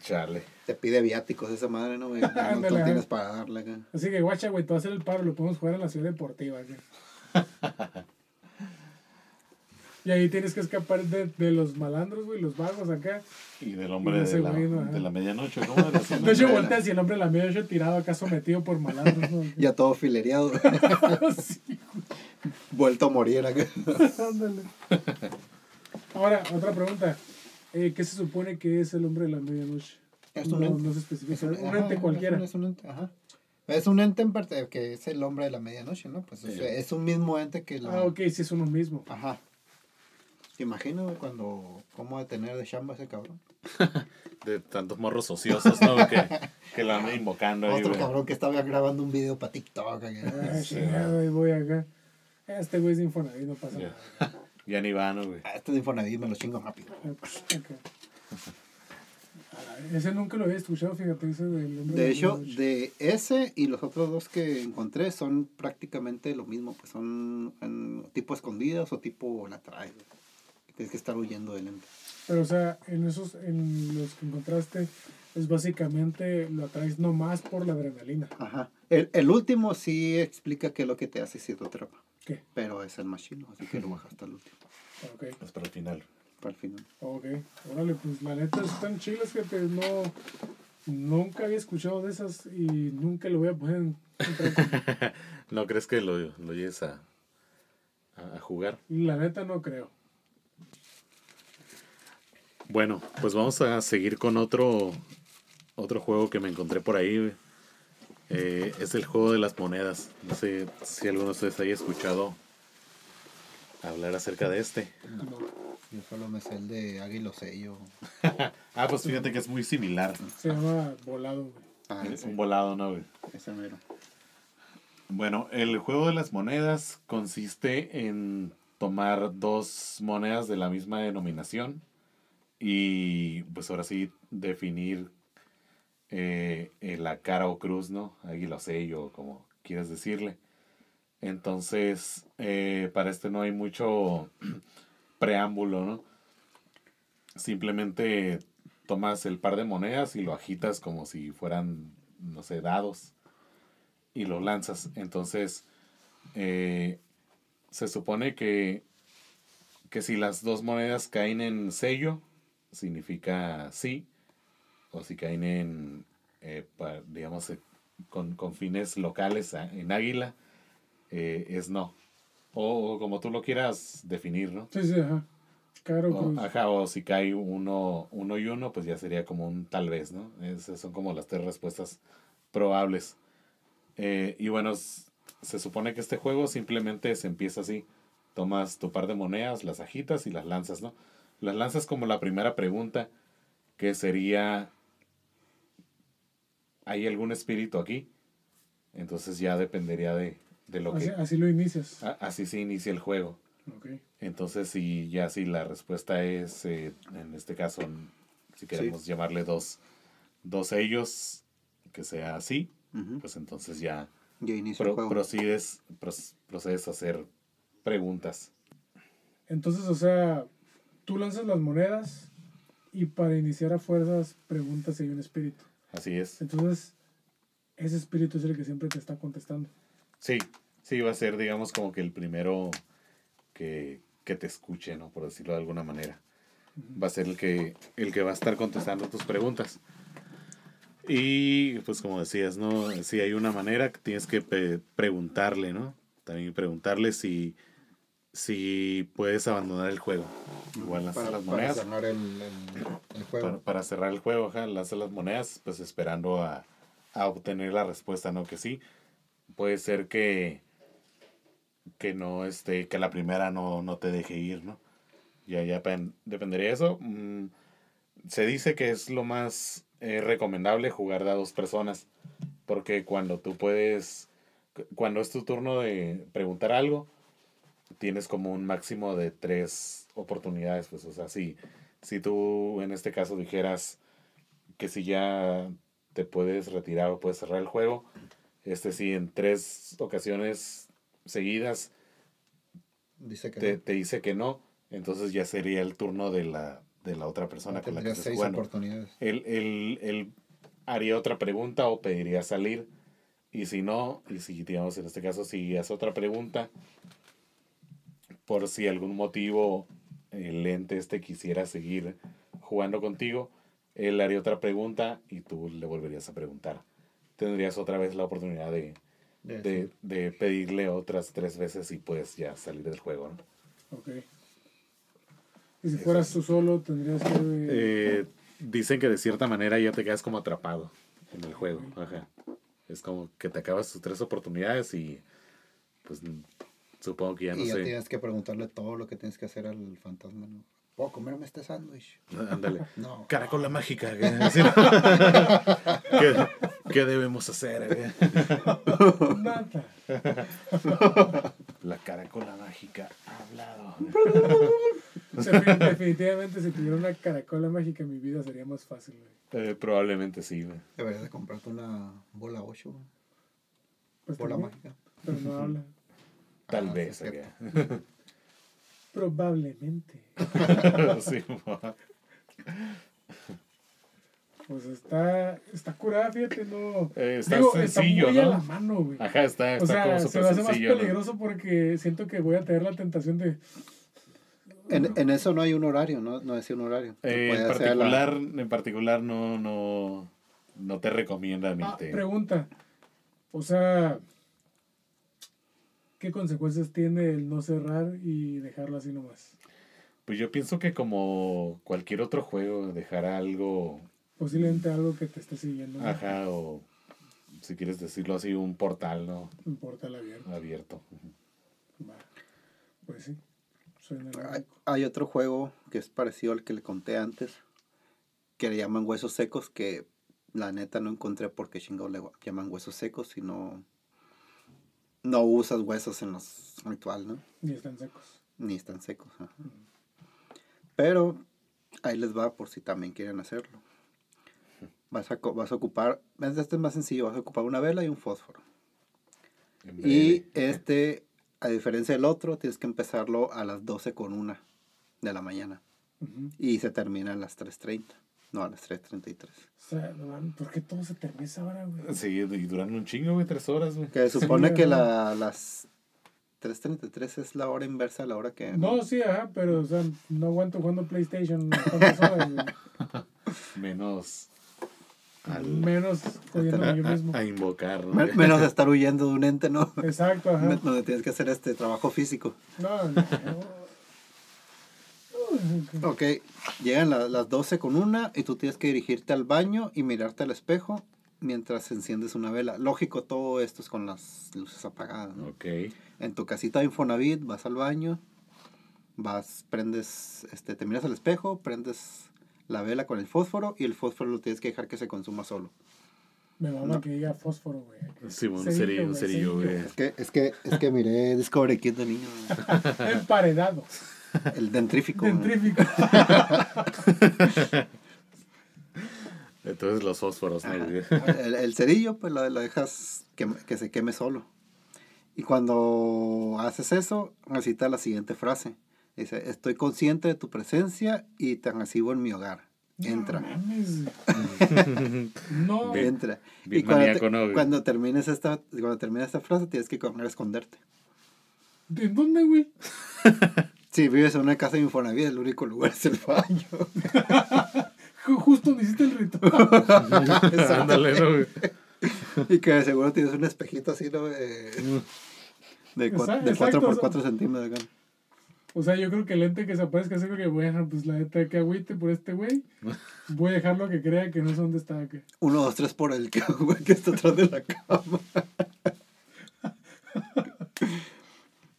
S3: Chale.
S2: Te pide viáticos esa madre, ¿no? güey?
S1: Ajá.
S2: tienes para darle acá.
S1: Así que, guacha, güey, a hacer el paro, lo podemos jugar en la ciudad deportiva acá. Y ahí tienes que escapar de, de los malandros, güey, los vagos acá.
S3: Y del hombre de la,
S1: güey, ¿no?
S3: De la medianoche, ¿cómo
S1: De hecho,
S2: no,
S1: volteas y el hombre de la medianoche tirado acá sometido por malandros, ¿no?
S2: Ya todo filereado,
S1: sí,
S2: vuelto a morir acá.
S1: ándale. Ahora, otra pregunta. Eh, ¿Qué se supone que es el hombre de la medianoche?
S2: Es
S1: no,
S2: un ente.
S1: no se especifica.
S2: Es un,
S1: un
S2: ajá,
S1: ente
S2: es
S1: cualquiera.
S2: un- Es un, ente, ajá. Es un ente en parte que es el hombre de la medianoche, ¿no? Pues o
S3: Sí.
S2: sea, es un mismo ente que la...
S1: Ah, ok, sí es uno mismo.
S2: Ajá. ¿Te imaginas cuando... cómo detener de chamba ese cabrón?
S3: De tantos morros ociosos, ¿no? Que, que lo andan invocando ahí,
S2: Otro
S3: güey.
S2: cabrón que estaba grabando un video para TikTok. acá.
S1: Ah, ahí voy acá. Este güey es de Infonavit, no pasa
S3: Ya.
S1: nada.
S3: Ya ni van, güey.
S2: Ah, Este de Infonavit me lo chingo rápido.
S1: Ok. Ah, Ese nunca lo había escuchado, fíjate, ese del hombre
S2: De
S1: la
S2: hecho, de ese y los otros dos que encontré son prácticamente lo mismo, pues son en tipo escondidas o tipo la güey. Tienes que estar huyendo del ente.
S1: Pero, o sea, en esos, en los que encontraste, es básicamente lo atraes nomás por la adrenalina.
S2: Ajá. El, el último sí explica qué es lo que te hace si te atrapa.
S1: ¿Qué?
S2: Pero es el machino, así que lo bajas hasta el último,
S1: Ok,
S3: Es para el final.
S2: para el final.
S1: ok. Órale, pues la neta están chilas, que no, Nunca había escuchado de esas y nunca lo voy a poner en en-
S3: ¿No crees que lo, lo llegues a, a, a jugar?
S1: La neta no creo.
S3: Bueno, pues vamos a seguir con otro, otro juego que me encontré por ahí. Eh, es el juego de las monedas. No sé si alguno de ustedes haya escuchado hablar acerca de este.
S1: No.
S2: Yo solo me sé el de Águilo Sello.
S3: Ah, pues fíjate que es muy similar.
S1: Se llama volado, güey.
S2: Ah,
S3: Es un volado, ¿no? güey?
S2: ese mero.
S3: Bueno, el juego de las monedas consiste en tomar dos monedas de la misma denominación y pues ahora sí definir eh, eh, la cara o cruz, ¿no? Águila o sello, como quieras decirle. Entonces, eh, para este no hay mucho preámbulo, ¿no? Simplemente tomas el par de monedas y lo agitas como si fueran, no sé, dados y lo lanzas. Entonces, eh, se supone que, que si las dos monedas caen en sello, significa sí, o si caen en, eh, pa- digamos, eh, con, con fines locales a- en águila, eh, es no. O, o como tú lo quieras definir, ¿no?
S1: Sí, sí, ajá. Caro
S3: O,
S1: cruz.
S3: ajá, o si cae uno, uno y uno, pues ya sería como un tal vez, ¿no? Esas son como las tres respuestas probables. Y bueno, se supone que este juego simplemente se empieza así. Tomas tu par de monedas, las agitas y las lanzas, ¿no? Las lanzas como la primera pregunta, que sería, ¿hay algún espíritu aquí? Entonces ya dependería de, de lo
S1: Así,
S3: que...
S1: así lo inicias.
S3: a- Así se inicia el juego.
S1: Ok.
S3: Entonces, si ya si la respuesta es, eh, en este caso, si queremos llamarle dos, dos sellos, que sea así, pues entonces ya
S2: inicio
S3: pro-
S2: el juego.
S3: procedes, pros- procedes a hacer preguntas.
S1: Entonces, o sea, tú lanzas las monedas y para iniciar a fuerzas preguntas si hay un espíritu.
S3: Así es.
S1: Entonces, ese espíritu es el que siempre te está contestando.
S3: Sí, sí, va a ser, digamos, como que el primero que, que te escuche, ¿no? Por decirlo de alguna manera. Va a ser el que, el que va a estar contestando tus preguntas. Y pues como decías, ¿no? Si hay una manera que tienes que preguntarle, ¿no? También preguntarle si, si puedes abandonar el juego. Igual lanzas
S2: para,
S3: las
S2: para
S3: monedas.
S2: cerrar el, el, el juego.
S3: Para, para cerrar el juego, ajá, lanzas las monedas, pues esperando a, a obtener la respuesta, ¿no? Que sí. Puede ser que, que no, este, que la primera no, no te deje ir, ¿no? Ya, ya pen- dependería de eso. Mm, se dice que es lo más eh, recomendable jugar de a dos personas. Porque cuando tú puedes, cu- cuando es tu turno de preguntar algo, tienes como un máximo de tres oportunidades. Pues, o sea, si, si tú en este caso dijeras que si ya te puedes retirar o puedes cerrar el juego, este si en tres ocasiones seguidas
S2: Dice que
S3: te,
S2: no.
S3: te dice que no, entonces ya sería el turno de la, de la otra persona con la que
S2: seis
S3: jugando.
S2: oportunidades.
S3: Él, él, él haría otra pregunta o pediría salir. Y si no, y si digamos en este caso, si hace otra pregunta, por si algún motivo el ente este quisiera seguir jugando contigo, él haría otra pregunta y tú le volverías a preguntar. Tendrías otra vez la oportunidad de,
S2: De
S3: de, pedirle otras tres veces y puedes ya salir del juego. ¿no?
S1: Ok. Y si fueras tú solo, tendrías que...
S3: Eh, dicen que de cierta manera ya te quedas como atrapado en el juego. Ajá. Es como que te acabas tus tres oportunidades y pues supongo que ya no
S2: y ya
S3: sé.
S2: tienes que preguntarle todo lo que tienes que hacer al fantasma. ¿no? ¿Puedo comerme este sándwich?
S3: Ándale.
S2: No.
S3: Caracola mágica. ¿Qué, qué debemos hacer? güey?
S1: Nada.
S3: La caracola mágica ha hablado.
S1: Defi- Definitivamente, si tuviera una caracola mágica, mi vida sería más fácil. güey.
S3: Eh, probablemente sí. güey.
S2: Deberías de comprarte una bola 8.
S1: Pues
S2: Bola
S1: también,
S2: mágica.
S1: Pero no habla.
S3: Tal
S2: Ah,
S3: vez.
S2: es.
S1: Probablemente.
S3: Sí.
S1: Pues está, está curada, fíjate, no.
S3: Eh, está
S1: Digo,
S3: sencillo,
S1: está muy a
S3: ¿no?
S1: la mano, güey.
S3: Ajá, está,
S1: O
S3: está
S1: sea,
S3: como
S1: se
S3: súper
S1: me hace más.
S3: ¿no?
S1: peligroso porque siento que voy a tener la tentación de.
S2: En, en eso no hay un horario, no, no decía un horario.
S3: Eh, en
S2: la-
S3: particular, en particular no, no, no te recomienda ni
S1: Ah,
S3: te...
S1: pregunta. O sea, ¿qué consecuencias tiene el no cerrar y dejarlo así nomás?
S3: Pues yo pienso que como cualquier otro juego, dejar algo,
S1: Posiblemente algo que te esté siguiendo. ¿no?
S3: ajá, o si quieres decirlo así, un portal, ¿no?
S1: Un portal abierto.
S3: Abierto.
S1: Va. Pues sí. Suena
S2: Hay, hay otro juego que es parecido al que le conté antes, que le llaman huesos secos, que la neta no encontré por qué chingados le llaman huesos secos, si no, usas huesos en los ritual, ¿no?
S1: Ni están secos.
S2: Ni están secos. ajá. Pero ahí les va por si también quieren hacerlo. Vas a, co- vas a ocupar, este es más sencillo, vas a ocupar una vela y un fósforo. Y este, a diferencia del otro, tienes que empezarlo a las 12 con una de la mañana. Y se termina a las 3.30. No, a las 3.33.
S1: O sea, no ¿por qué todo se termina a esa hora, güey?
S3: Sí, y duran un chingo, güey, tres horas, güey.
S2: Que se supone
S1: Sí,
S2: que la, las 3.33 es la hora inversa a la hora que...
S1: No, sí, ajá, pero o sea, no aguanto jugando PlayStation tantas horas, güey.
S3: Menos al-
S1: Menos jodiéndome yo
S3: a,
S1: mismo.
S3: a invocar, ¿no?
S2: Me- Menos estar huyendo de un ente, ¿no?
S1: Exacto, ajá.
S2: Donde tienes que hacer este trabajo físico.
S1: No, no.
S2: Ok, llegan la- las 12 con una y tú tienes que dirigirte al baño y mirarte al espejo mientras enciendes una vela. Lógico, todo esto es con las luces apagadas, ¿no?
S3: Ok.
S2: En tu casita de Infonavit vas al baño, vas, prendes, este, te miras al espejo, prendes la vela con el fósforo y el fósforo lo tienes que dejar que se consuma solo.
S1: Me mama que diga fósforo, güey.
S3: Sí, un
S1: güey.
S2: Es que, es que, es que miré Discovery Kid de niño,
S1: Emparedado.
S2: El dentrífico. ¿no?
S1: Dentrífico.
S3: Entonces los fósforos, ¿no?
S2: el, el cerillo, pues lo, lo dejas que, que se queme solo. Y cuando haces eso, recita la siguiente frase. Dice, estoy consciente de tu presencia y te recibo en mi hogar. Entra.
S1: No. No.
S2: Entra.
S3: bien
S2: y cuando, te-
S3: ¿no, güey?
S2: cuando termines esta, cuando termines esta frase, tienes que correr a esconderte.
S1: ¿De dónde, güey?
S2: Si vives en una casa de Infonavit, el único lugar es el baño.
S1: Ju- Justo donde hiciste el ritual.
S3: Ándale, ¿no, güey?
S2: y que de seguro tienes un espejito así, ¿no? De, de, cua-
S1: Exacto,
S2: de 4
S1: exacto,
S2: por
S1: o sea.
S2: 4 centímetros. acá.
S1: O sea, yo creo que el ente que se aparezca así, que bueno, pues la neta que agüite por este güey. Voy a dejarlo que crea que no sé dónde está acá.
S2: Uno, dos, tres por el que, güey, que está atrás de la cama.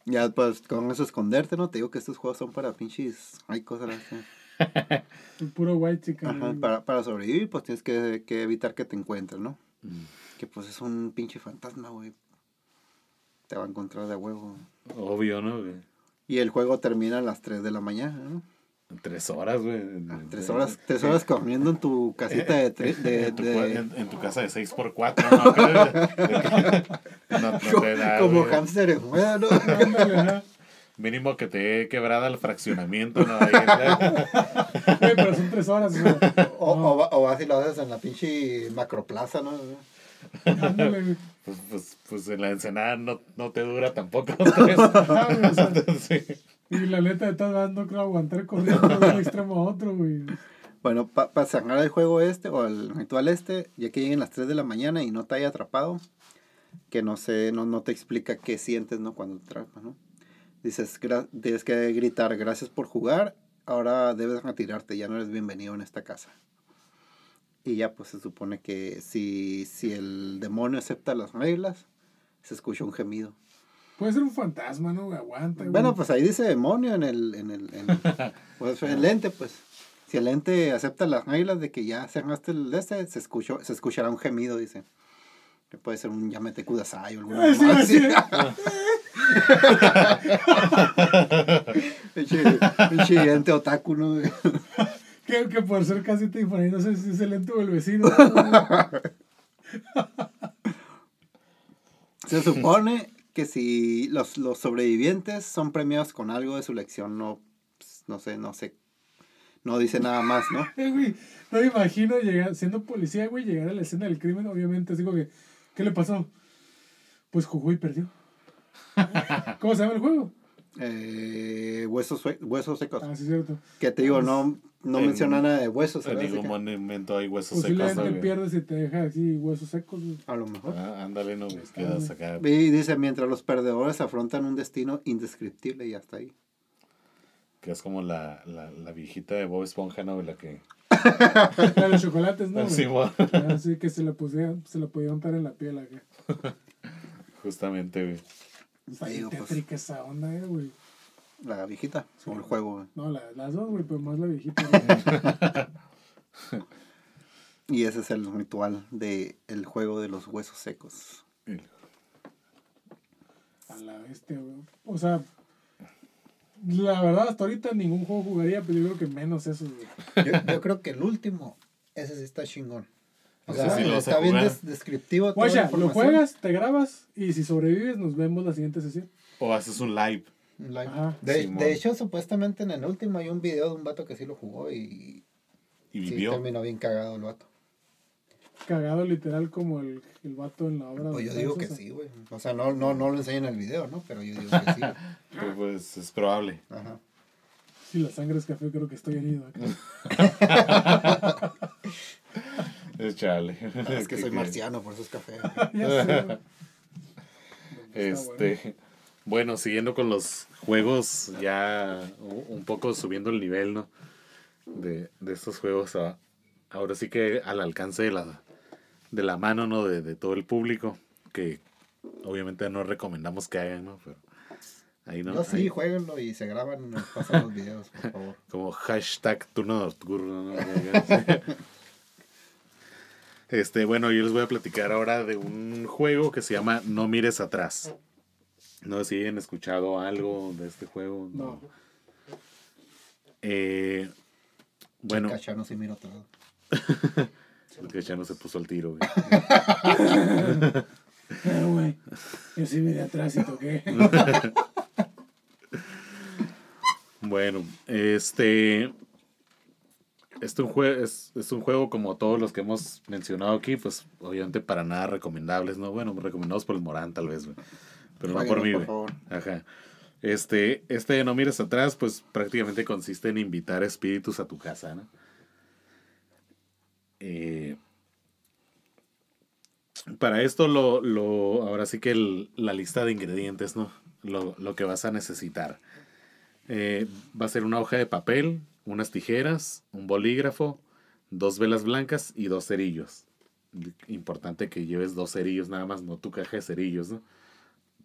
S2: Ya, pues, con eso esconderte, ¿no? Te digo que estos juegos son para pinches... Hay cosas así.
S1: El puro white chicken.
S2: Ajá, para, para sobrevivir, pues tienes que, que evitar que te encuentren, ¿no?
S3: Mm.
S2: Que pues es un pinche fantasma, güey. Te va a encontrar de huevo.
S3: Obvio, ¿no? güey?
S2: Y el juego termina a las 3 de la mañana, ¿no?
S3: Tres horas, güey.
S2: Ah, Tres horas, tres horas corriendo en tu casita de... tre- de,
S3: en, tu,
S2: de-
S3: cua- en- en tu casa de 6x4, ¿no? no, no te da,
S2: como
S3: güey.
S2: hámster en rueda, ¿no?
S3: Mínimo que te quebrada el fraccionamiento, ¿no?
S1: Güey, pero son tres horas, güey.
S2: O,
S1: No.
S2: o, va- o vas y lo haces en la pinche macroplaza, ¿no?
S1: Ándale, güey.
S3: Pues, pues, pues en la ensenada no, no te dura tampoco tres. Sí.
S1: Y la neta de todas maneras no creo aguantar corriendo de un extremo a otro, güey.
S2: Bueno, para cerrar el juego este o el ritual este, ya que lleguen las 3 de la mañana y no te haya atrapado, que no sé, no, no te explica qué sientes, ¿no? Cuando te atrapa, ¿no? Dices, tienes que gritar, gracias por jugar, ahora debes retirarte, ya no eres bienvenido en esta casa. Y ya pues se supone que si, si el demonio acepta las reglas, se escucha un gemido.
S1: Puede ser un fantasma, ¿no? Aguanta, güey.
S2: Bueno, pues ahí dice demonio en el, en el, en el, pues, el ente, pues. Si el ente acepta las reglas de que ya cerraste el este, se, escuchó, se escuchará un gemido, dice. Que puede ser un llámete kudasai o alguna mamá
S1: sí.
S2: así. Pinche ente otaku, ¿no?
S1: Que, que por ser casi te infonavit, no sé si es el ente o el vecino. ¿no?
S2: Se supone que si los, los sobrevivientes son premiados con algo de su lección, no, pues, no sé, no sé, no dice nada más, ¿no?
S1: Eh, güey, no me imagino llegar, siendo policía, güey, llegar a la escena del crimen, obviamente, así como que, ¿qué le pasó? Pues jugó y perdió. ¿Cómo se llama el juego?
S2: Eh, huesos, huesos secos.
S1: Ah, sí, es cierto.
S2: Que te digo, no, no
S3: En-
S2: menciona nada de huesos,
S3: En ningún momento hay huesos secos,
S1: Posiblemente
S3: ¿no,
S1: pierdes y te deja así huesos secos. güey.
S2: A lo mejor.
S3: Ah, ándale, no, güey, quedas acá.
S2: Y dice, mientras los perdedores afrontan un destino indescriptible y hasta ahí.
S3: Que es como la, la, la viejita de Bob Esponja, ¿no? La que...
S1: La de los chocolates, ¿no?
S3: Sí,
S1: Así que se le, pusía, se le podía untar en la piel acá.
S3: Justamente, güey.
S1: Está
S2: Sí, pues.
S1: tétrica esa onda, eh, güey.
S2: La viejita, o el juego. güey.
S1: No, la- las dos, güey, pero más la viejita.
S2: Y ese es el ritual del el juego de los huesos secos.
S1: A la bestia, güey. O sea, la verdad, hasta ahorita ningún juego jugaría, pero yo creo que menos eso, güey.
S2: Yo, yo creo que el último, ese sí está chingón. O sea,
S3: sí
S2: está bien des- descriptivo.
S1: Guacha, lo juegas, te grabas y si sobrevives, nos vemos la siguiente sesión.
S3: O haces un live.
S2: Un live. De, de hecho, supuestamente en el último hay un video de un vato que sí lo jugó y
S3: Y
S2: sí
S3: vivió.
S2: terminó bien cagado el vato.
S1: Cagado literal como el, el vato en la obra.
S2: Pues yo digo que sí, güey. O sea, no, no, no lo enseñan en el video, ¿no? Pero yo digo que sí.
S3: Pues, pues, es probable.
S2: Ajá.
S1: Si la sangre es café, creo que estoy herido acá.
S3: Es chale.
S2: Es que
S3: ¿Qué
S2: soy marciano, por eso es café.
S3: Este, bueno, siguiendo con los juegos, ya un poco subiendo el nivel, ¿no? De, de estos juegos, a- ahora sí que al alcance de la, de la mano, ¿no? De, de todo el público, que obviamente no recomendamos que hagan, ¿no? Pero ahí no.
S2: No, sí,
S3: ahí-
S2: jueguenlo y se graban pasan los videos, por favor.
S3: como hashtag turno nocturno. ¿no? Este, bueno, yo les voy a platicar ahora de un juego que se llama No mires atrás. No sé si han escuchado algo de este juego.
S1: No.
S3: Eh, bueno,
S2: Cachano sí miro todo.
S3: el que ya no se puso al tiro. güey.
S1: Pero, güey, yo sí miré atrás y toqué.
S3: Bueno, este. Este un es, es un juego como todos los que hemos mencionado aquí, pues obviamente para nada recomendables, ¿no? Bueno, recomendados por el Morán tal vez, güey. Pero no por mí,
S2: por favor.
S3: Ajá. Este, este de No mires atrás, pues prácticamente consiste en invitar espíritus a tu casa, ¿no? Eh, para esto, lo, lo, ahora sí que el- la lista de ingredientes, ¿no? Lo, lo que vas a necesitar. Eh, va a ser una hoja de papel, unas tijeras, un bolígrafo, dos velas blancas y dos cerillos. Importante que lleves dos cerillos nada más, no tu caja de cerillos, ¿no?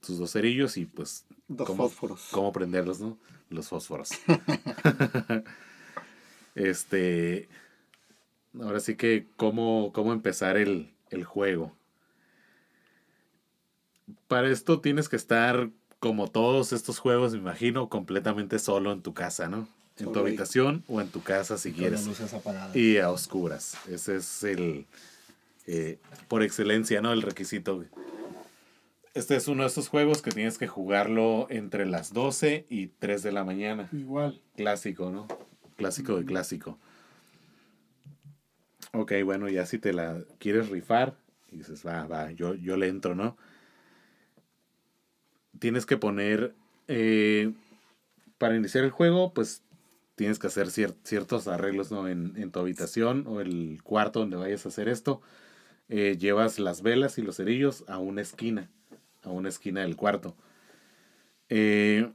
S3: Tus dos cerillos y pues
S2: Dos
S3: cómo,
S2: fósforos.
S3: cómo prenderlos, ¿no? Los fósforos. este. Ahora sí que, ¿cómo, cómo empezar el, el juego? Para esto tienes que estar, como todos estos juegos, me imagino, completamente solo en tu casa, ¿no? En tu habitación o en tu casa si quieres. Y a oscuras. Ese es el, eh, por excelencia, ¿no? El requisito. Este es uno de esos juegos que tienes que jugarlo entre las 12 y 3 de la mañana.
S1: Igual.
S3: Clásico, ¿no? Clásico de clásico. Ok, bueno, ya si te la quieres rifar, y dices, va, va, yo, yo le entro, ¿no? Tienes que poner, eh, para iniciar el juego, pues tienes que hacer cier- ciertos arreglos, ¿no? En, en tu habitación o el cuarto donde vayas a hacer esto. Eh, llevas las velas y los cerillos a una esquina, a una esquina del cuarto. Eh,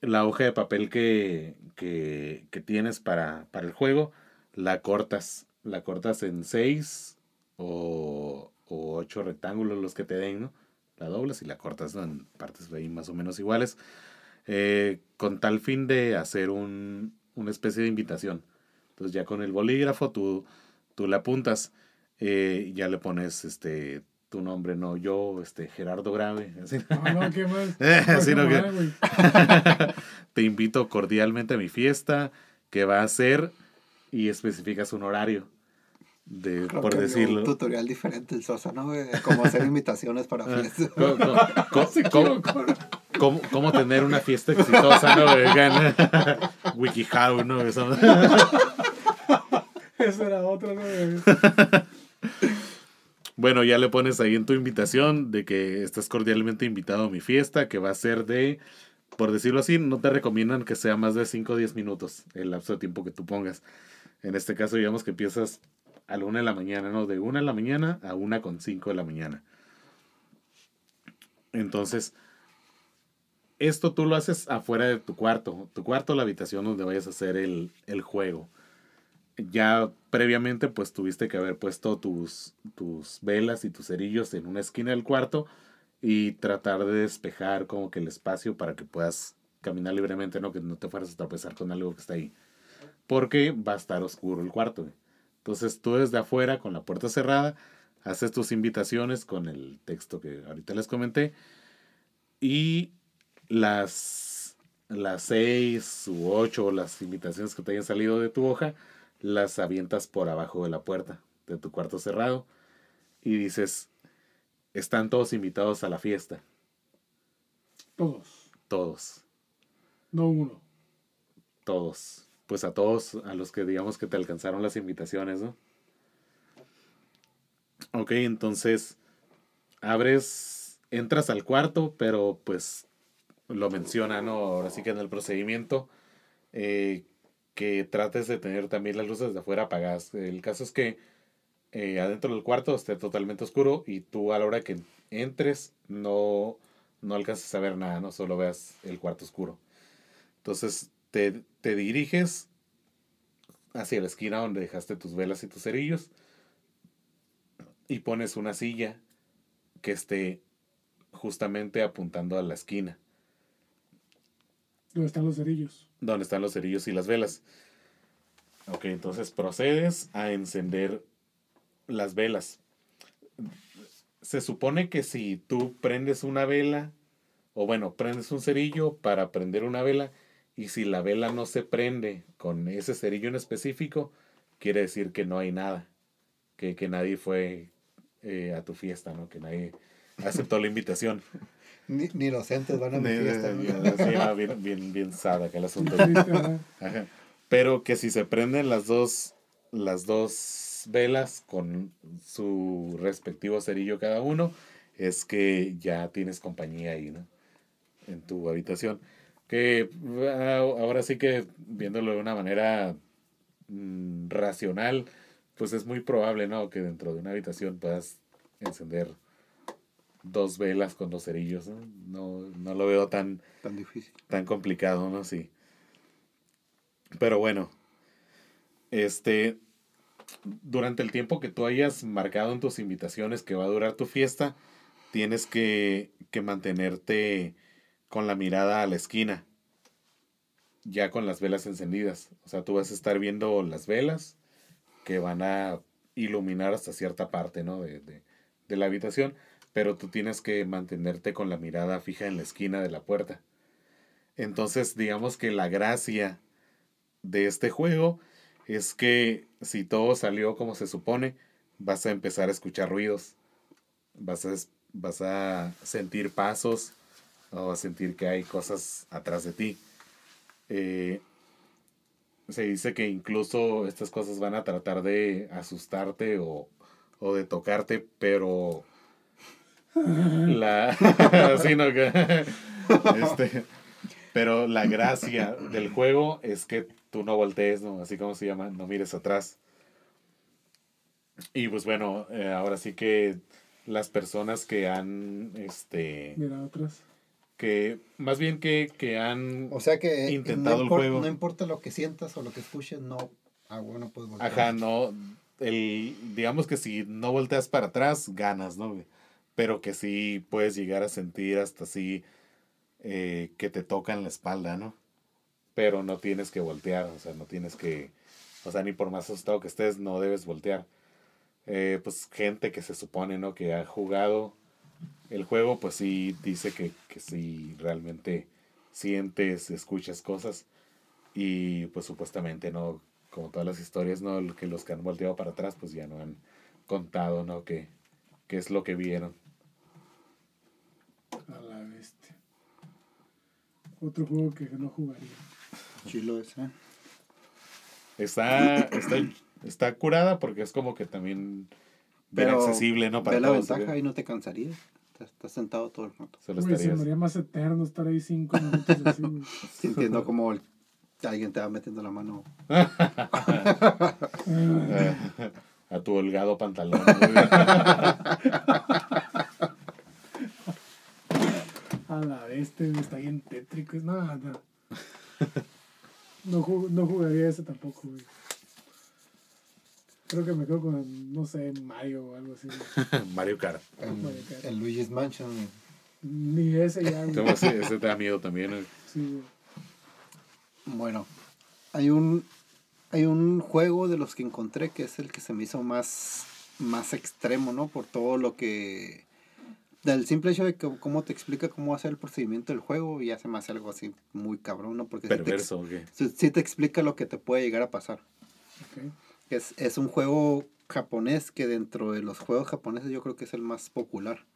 S3: la hoja de papel que, que, que tienes para, para el juego, la cortas. La cortas en seis o, o ocho rectángulos los que te den, ¿no? La doblas y la cortas en partes ahí más o menos iguales. Eh, con tal fin de hacer un, una especie de invitación. Entonces ya con el bolígrafo tú, tú le apuntas, eh, ya le pones este tu nombre, no yo, este Gerardo Grave. así.
S1: No, no, qué mal.
S3: Sí, no,
S1: Qué
S3: que-. Te invito cordialmente a mi fiesta, que va a ser, y especificas un horario, de,
S2: Creo
S3: por
S2: que
S3: decirlo.
S2: Un tutorial diferente el Sosa, ¿no? Cómo hacer invitaciones para
S3: Ah,
S2: fiestas.
S3: co- co- cómo, cómo- cómo tener una fiesta exitosa, ¿no? Vegan. WikiHow, ¿no? Eso-
S1: era otra, ¿no?
S3: Bueno, ya le pones ahí en tu invitación de que estás cordialmente invitado a mi fiesta, que va a ser de por decirlo así, no te recomiendan que sea más de 5 o 10 minutos el lapso de tiempo que tú pongas. En este caso, digamos que empiezas a la 1 de la mañana, ¿no? De 1 de la mañana a 1 con 5 de la mañana. Entonces, esto tú lo haces afuera de tu cuarto, tu cuarto, la habitación donde vayas a hacer el, el juego. Ya previamente, pues tuviste que haber puesto tus, tus velas y tus cerillos en una esquina del cuarto y tratar de despejar como que el espacio para que puedas caminar libremente, no que no te fueras a tropezar con algo que está ahí. Porque va a estar oscuro el cuarto. Entonces tú desde afuera con la puerta cerrada haces tus invitaciones con el texto que ahorita les comenté y las las seis u ocho las invitaciones que te hayan salido de tu hoja las avientas por abajo de la puerta de tu cuarto cerrado y dices están todos invitados a la fiesta
S1: Todos,
S3: todos.
S1: No uno.
S3: todos. Pues a todos a los que digamos que te alcanzaron las invitaciones no ok entonces abres entras al cuarto pero pues lo menciona, ¿no? Ahora sí que en el procedimiento, eh, que trates de tener también las luces de afuera apagadas. El caso es que eh, adentro del cuarto esté totalmente oscuro y tú a la hora que entres no, no alcances a ver nada, no solo veas el cuarto oscuro. Entonces te, te diriges hacia la esquina donde dejaste tus velas y tus cerillos y pones una silla que esté justamente apuntando a la esquina
S1: ¿Dónde están los cerillos?
S3: donde están los cerillos y las velas. Ok, entonces procedes a encender las velas. Se supone que si tú prendes una vela, o bueno, prendes un cerillo para prender una vela, y si la vela no se prende con ese cerillo en específico, quiere decir que no hay nada, que, que nadie fue eh, a tu fiesta, ¿no? Que nadie aceptó la invitación.
S2: Ni, ni los entes van a mi fiesta.
S3: de-
S2: ¿no?
S3: sí, bien, bien, bien sad acá el asunto.
S1: Ajá.
S3: Pero que si se prenden las dos, las dos velas con su respectivo cerillo cada uno, es que ya tienes compañía ahí, ¿no? En tu habitación. Que ah, ahora sí que viéndolo de una manera mm, racional, pues es muy probable, ¿no? Que dentro de una habitación puedas encender dos velas con dos cerillos, ¿no? No, no lo veo tan,
S2: Tan difícil.
S3: tan complicado, ¿no? Sí. Pero bueno, este, durante el tiempo que tú hayas marcado en tus invitaciones que va a durar tu fiesta, tienes que, que mantenerte con la mirada a la esquina, ya con las velas encendidas. O sea, tú vas a estar viendo las velas que van a iluminar hasta cierta parte, ¿no? De, de, de la habitación, pero tú tienes que mantenerte con la mirada fija en la esquina de la puerta. Entonces, digamos que la gracia de este juego es que si todo salió como se supone, vas a empezar a escuchar ruidos, vas a, vas a sentir pasos o a sentir que hay cosas atrás de ti. Eh, se dice que incluso estas cosas van a tratar de asustarte o, o de tocarte, pero la sí, no, que- este, pero la gracia del juego es que tú no voltees, ¿no? Así como se llama, no mires atrás. Y pues bueno, eh, ahora sí que las personas que han, este,
S1: Mira, atrás.
S3: que más bien que, que han,
S2: O sea que
S3: Intentado
S2: no,
S3: el juego.
S2: no importa lo que sientas o lo que escuches, no. Ah, bueno, pues voltear.
S3: ajá, no, el, digamos que si no volteas para atrás, ganas, ¿no? Pero que sí puedes llegar a sentir hasta así eh, que te tocan la espalda, ¿no? Pero no tienes que voltear, o sea, no tienes que, o sea, ni por más asustado que estés, no debes voltear. Eh, pues gente que se supone, ¿no? Que ha jugado el juego, pues sí dice que, que sí realmente sientes, escuchas cosas y pues supuestamente, ¿no? Como todas las historias, ¿no? Que los que han volteado para atrás, pues ya no han contado, ¿no? Que, qué es lo que vieron.
S1: Otro juego que no jugaría.
S2: Chilo ese.
S3: Está, está, está curada porque es como que también bien
S2: Pero
S3: accesible, ¿no? Para
S2: ve la
S3: todos.
S2: ventaja
S3: ¿sí?
S2: y no te cansarías. Estás, sentado todo el rato.
S1: Se me
S3: estarías.
S1: haría más eterno estar ahí cinco minutos así.
S2: Sintiendo como el- alguien te va metiendo la mano.
S3: a tu holgado pantalón.
S1: A la bestia, está bien tétrico. es- No, no. No, ju- no jugaría ese tampoco, güey. Creo que me quedo con, no sé, Mario o algo así. güey.
S3: Mario Kart.
S2: El,
S1: Mario Kart.
S2: el Luigi's Mansion.
S1: Ni ese ya.
S3: Ese te da miedo también. güey.
S1: Sí, güey.
S2: Bueno, hay un, hay un juego de los que encontré que es el que se me hizo más, más extremo, ¿no? Por todo lo que... Del simple hecho de que cómo te explica cómo hacer el procedimiento del juego, ya se me hace algo así muy cabrón, ¿no? Porque sí te, ex-
S3: Perverso. ¿o qué?
S2: sí- sí te explica lo que te puede llegar a pasar. Es, es un juego japonés que dentro de los juegos japoneses yo creo que es el más popular.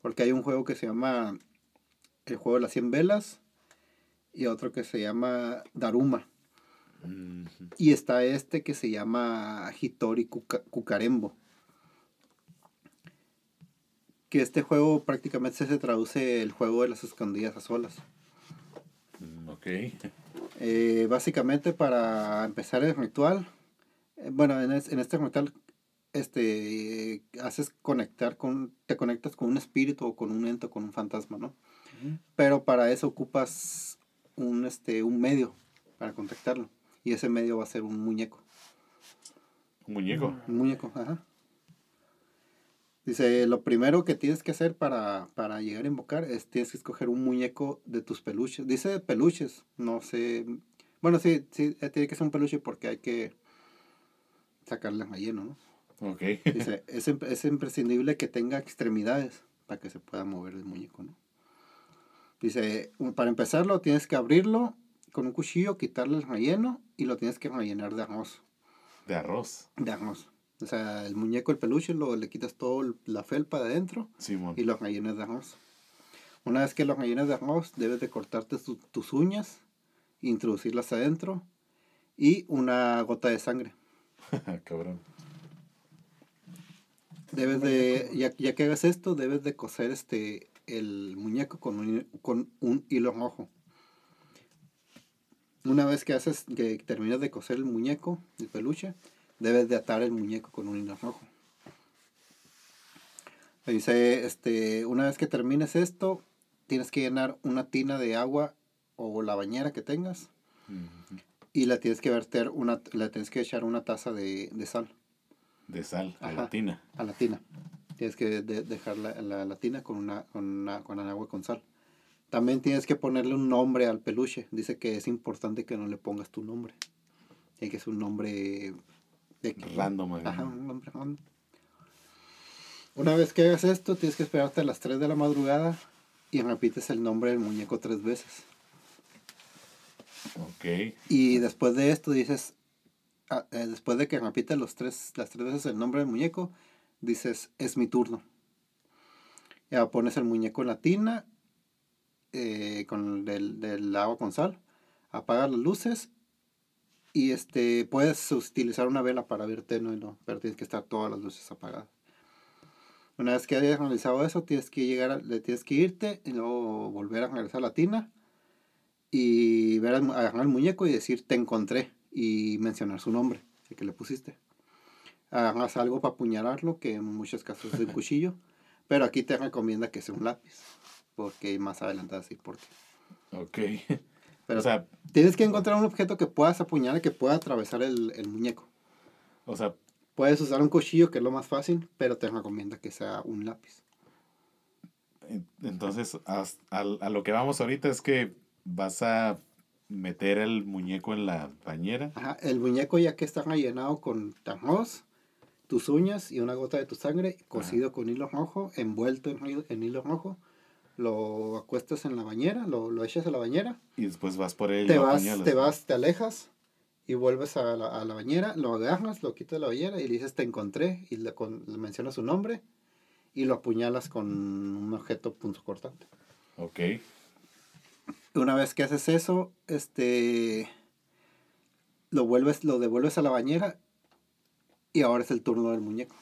S2: Porque hay un juego que se llama el juego de las 100 velas y otro que se llama Daruma.
S3: Mm,
S2: Y está este que se llama Hitori Kuka- Kukarembo. Que este juego prácticamente se traduce el juego de las escondidas a solas.
S3: mm, ok.
S2: Eh, básicamente para empezar el ritual, eh, bueno, en, es- en este ritual este, haces conectar con, te conectas con un espíritu o con un ente o con un fantasma, ¿no? Pero para eso ocupas un, este, un medio para contactarlo. Y ese medio va a ser un muñeco.
S3: Un muñeco.
S2: Un muñeco, ajá. Dice, lo primero que tienes que hacer para, para llegar a invocar es tienes que escoger un muñeco de tus peluches. Dice peluches, no sé. Bueno, sí, sí, eh, tiene que ser un peluche porque hay que sacarle a lleno, ¿no?
S3: Ok.
S2: Dice, es, es imprescindible que tenga extremidades para que se pueda mover el muñeco, ¿no? Dice, para empezarlo tienes que abrirlo con un cuchillo, quitarle el relleno y lo tienes que rellenar de arroz.
S3: De arroz.
S2: de arroz. O sea, el muñeco, el peluche, lo, le quitas todo la felpa de adentro
S3: Simón.
S2: y lo rellenas de arroz. Una vez que lo rellenas de arroz, debes de cortarte tu- tus uñas, introducirlas adentro y una gota de sangre.
S3: Cabrón.
S2: Debes de, ya, ya que hagas esto, debes de coser este, el muñeco con un, con un hilo rojo. Una vez que haces, que terminas de coser el muñeco, el peluche, debes de atar el muñeco con un hilo rojo. Dice, este, una vez que termines esto, tienes que llenar una tina de agua o la bañera que tengas y la tienes que verter una, la tienes que echar una taza de, de sal.
S3: De sal, a la tina.
S2: a la tina. Tienes que de- dejar la, la, la tina con una, con una con el agua con sal. También tienes que ponerle un nombre al peluche. Dice que es importante que no le pongas tu nombre. Tiene que es un nombre de
S3: Random. eh.
S2: Ajá, un nombre random. Una vez que hagas esto, tienes que esperarte a las 3 de la madrugada y repites el nombre del muñeco tres veces.
S3: Ok.
S2: Y después de esto dices, ah, eh, después de que repites los tres, las tres veces el nombre del muñeco, dices, es mi turno. Ya pones el muñeco en la tina, eh, con del, del agua con sal, apagas las luces y este puedes utilizar una vela para ver tenue, ¿no? pero tienes que estar todas las luces apagadas. Una vez que hayas realizado eso, tienes que llegar, a- le tienes que irte y luego volver a regresar a la tina y ver al, agarrar al muñeco y decir te encontré y mencionar su nombre, el que le pusiste. Hagas algo para apuñalarlo, que en muchos casos es un cuchillo, pero aquí te recomienda que sea un lápiz, porque más adelante así por qué.
S3: Ok.
S2: Pero
S3: o sea,
S2: tienes que encontrar un objeto que puedas apuñalar, que pueda atravesar el, el muñeco.
S3: o sea,
S2: Puedes usar un cuchillo, que es lo más fácil, pero te recomienda que sea un lápiz.
S3: en- entonces, as- al- a, lo que vamos ahorita es que vas a meter el muñeco en la bañera.
S2: Ajá, el muñeco ya que está rellenado con arroz, tus uñas y una gota de tu sangre, cosido con hilo rojo, envuelto en, en hilo rojo, lo acuestas en la bañera, lo, lo echas a la bañera,
S3: Y después vas por él
S2: te vas, te
S3: ¿no?
S2: vas, te alejas y vuelves a la, a la bañera, lo agarras, lo quitas de la bañera y le dices te encontré y le, con- le mencionas su nombre y lo apuñalas con un objeto punzocortante.
S3: Ok.
S2: Una vez que haces eso, este lo vuelves, lo devuelves a la bañera y ahora es el turno del muñeco.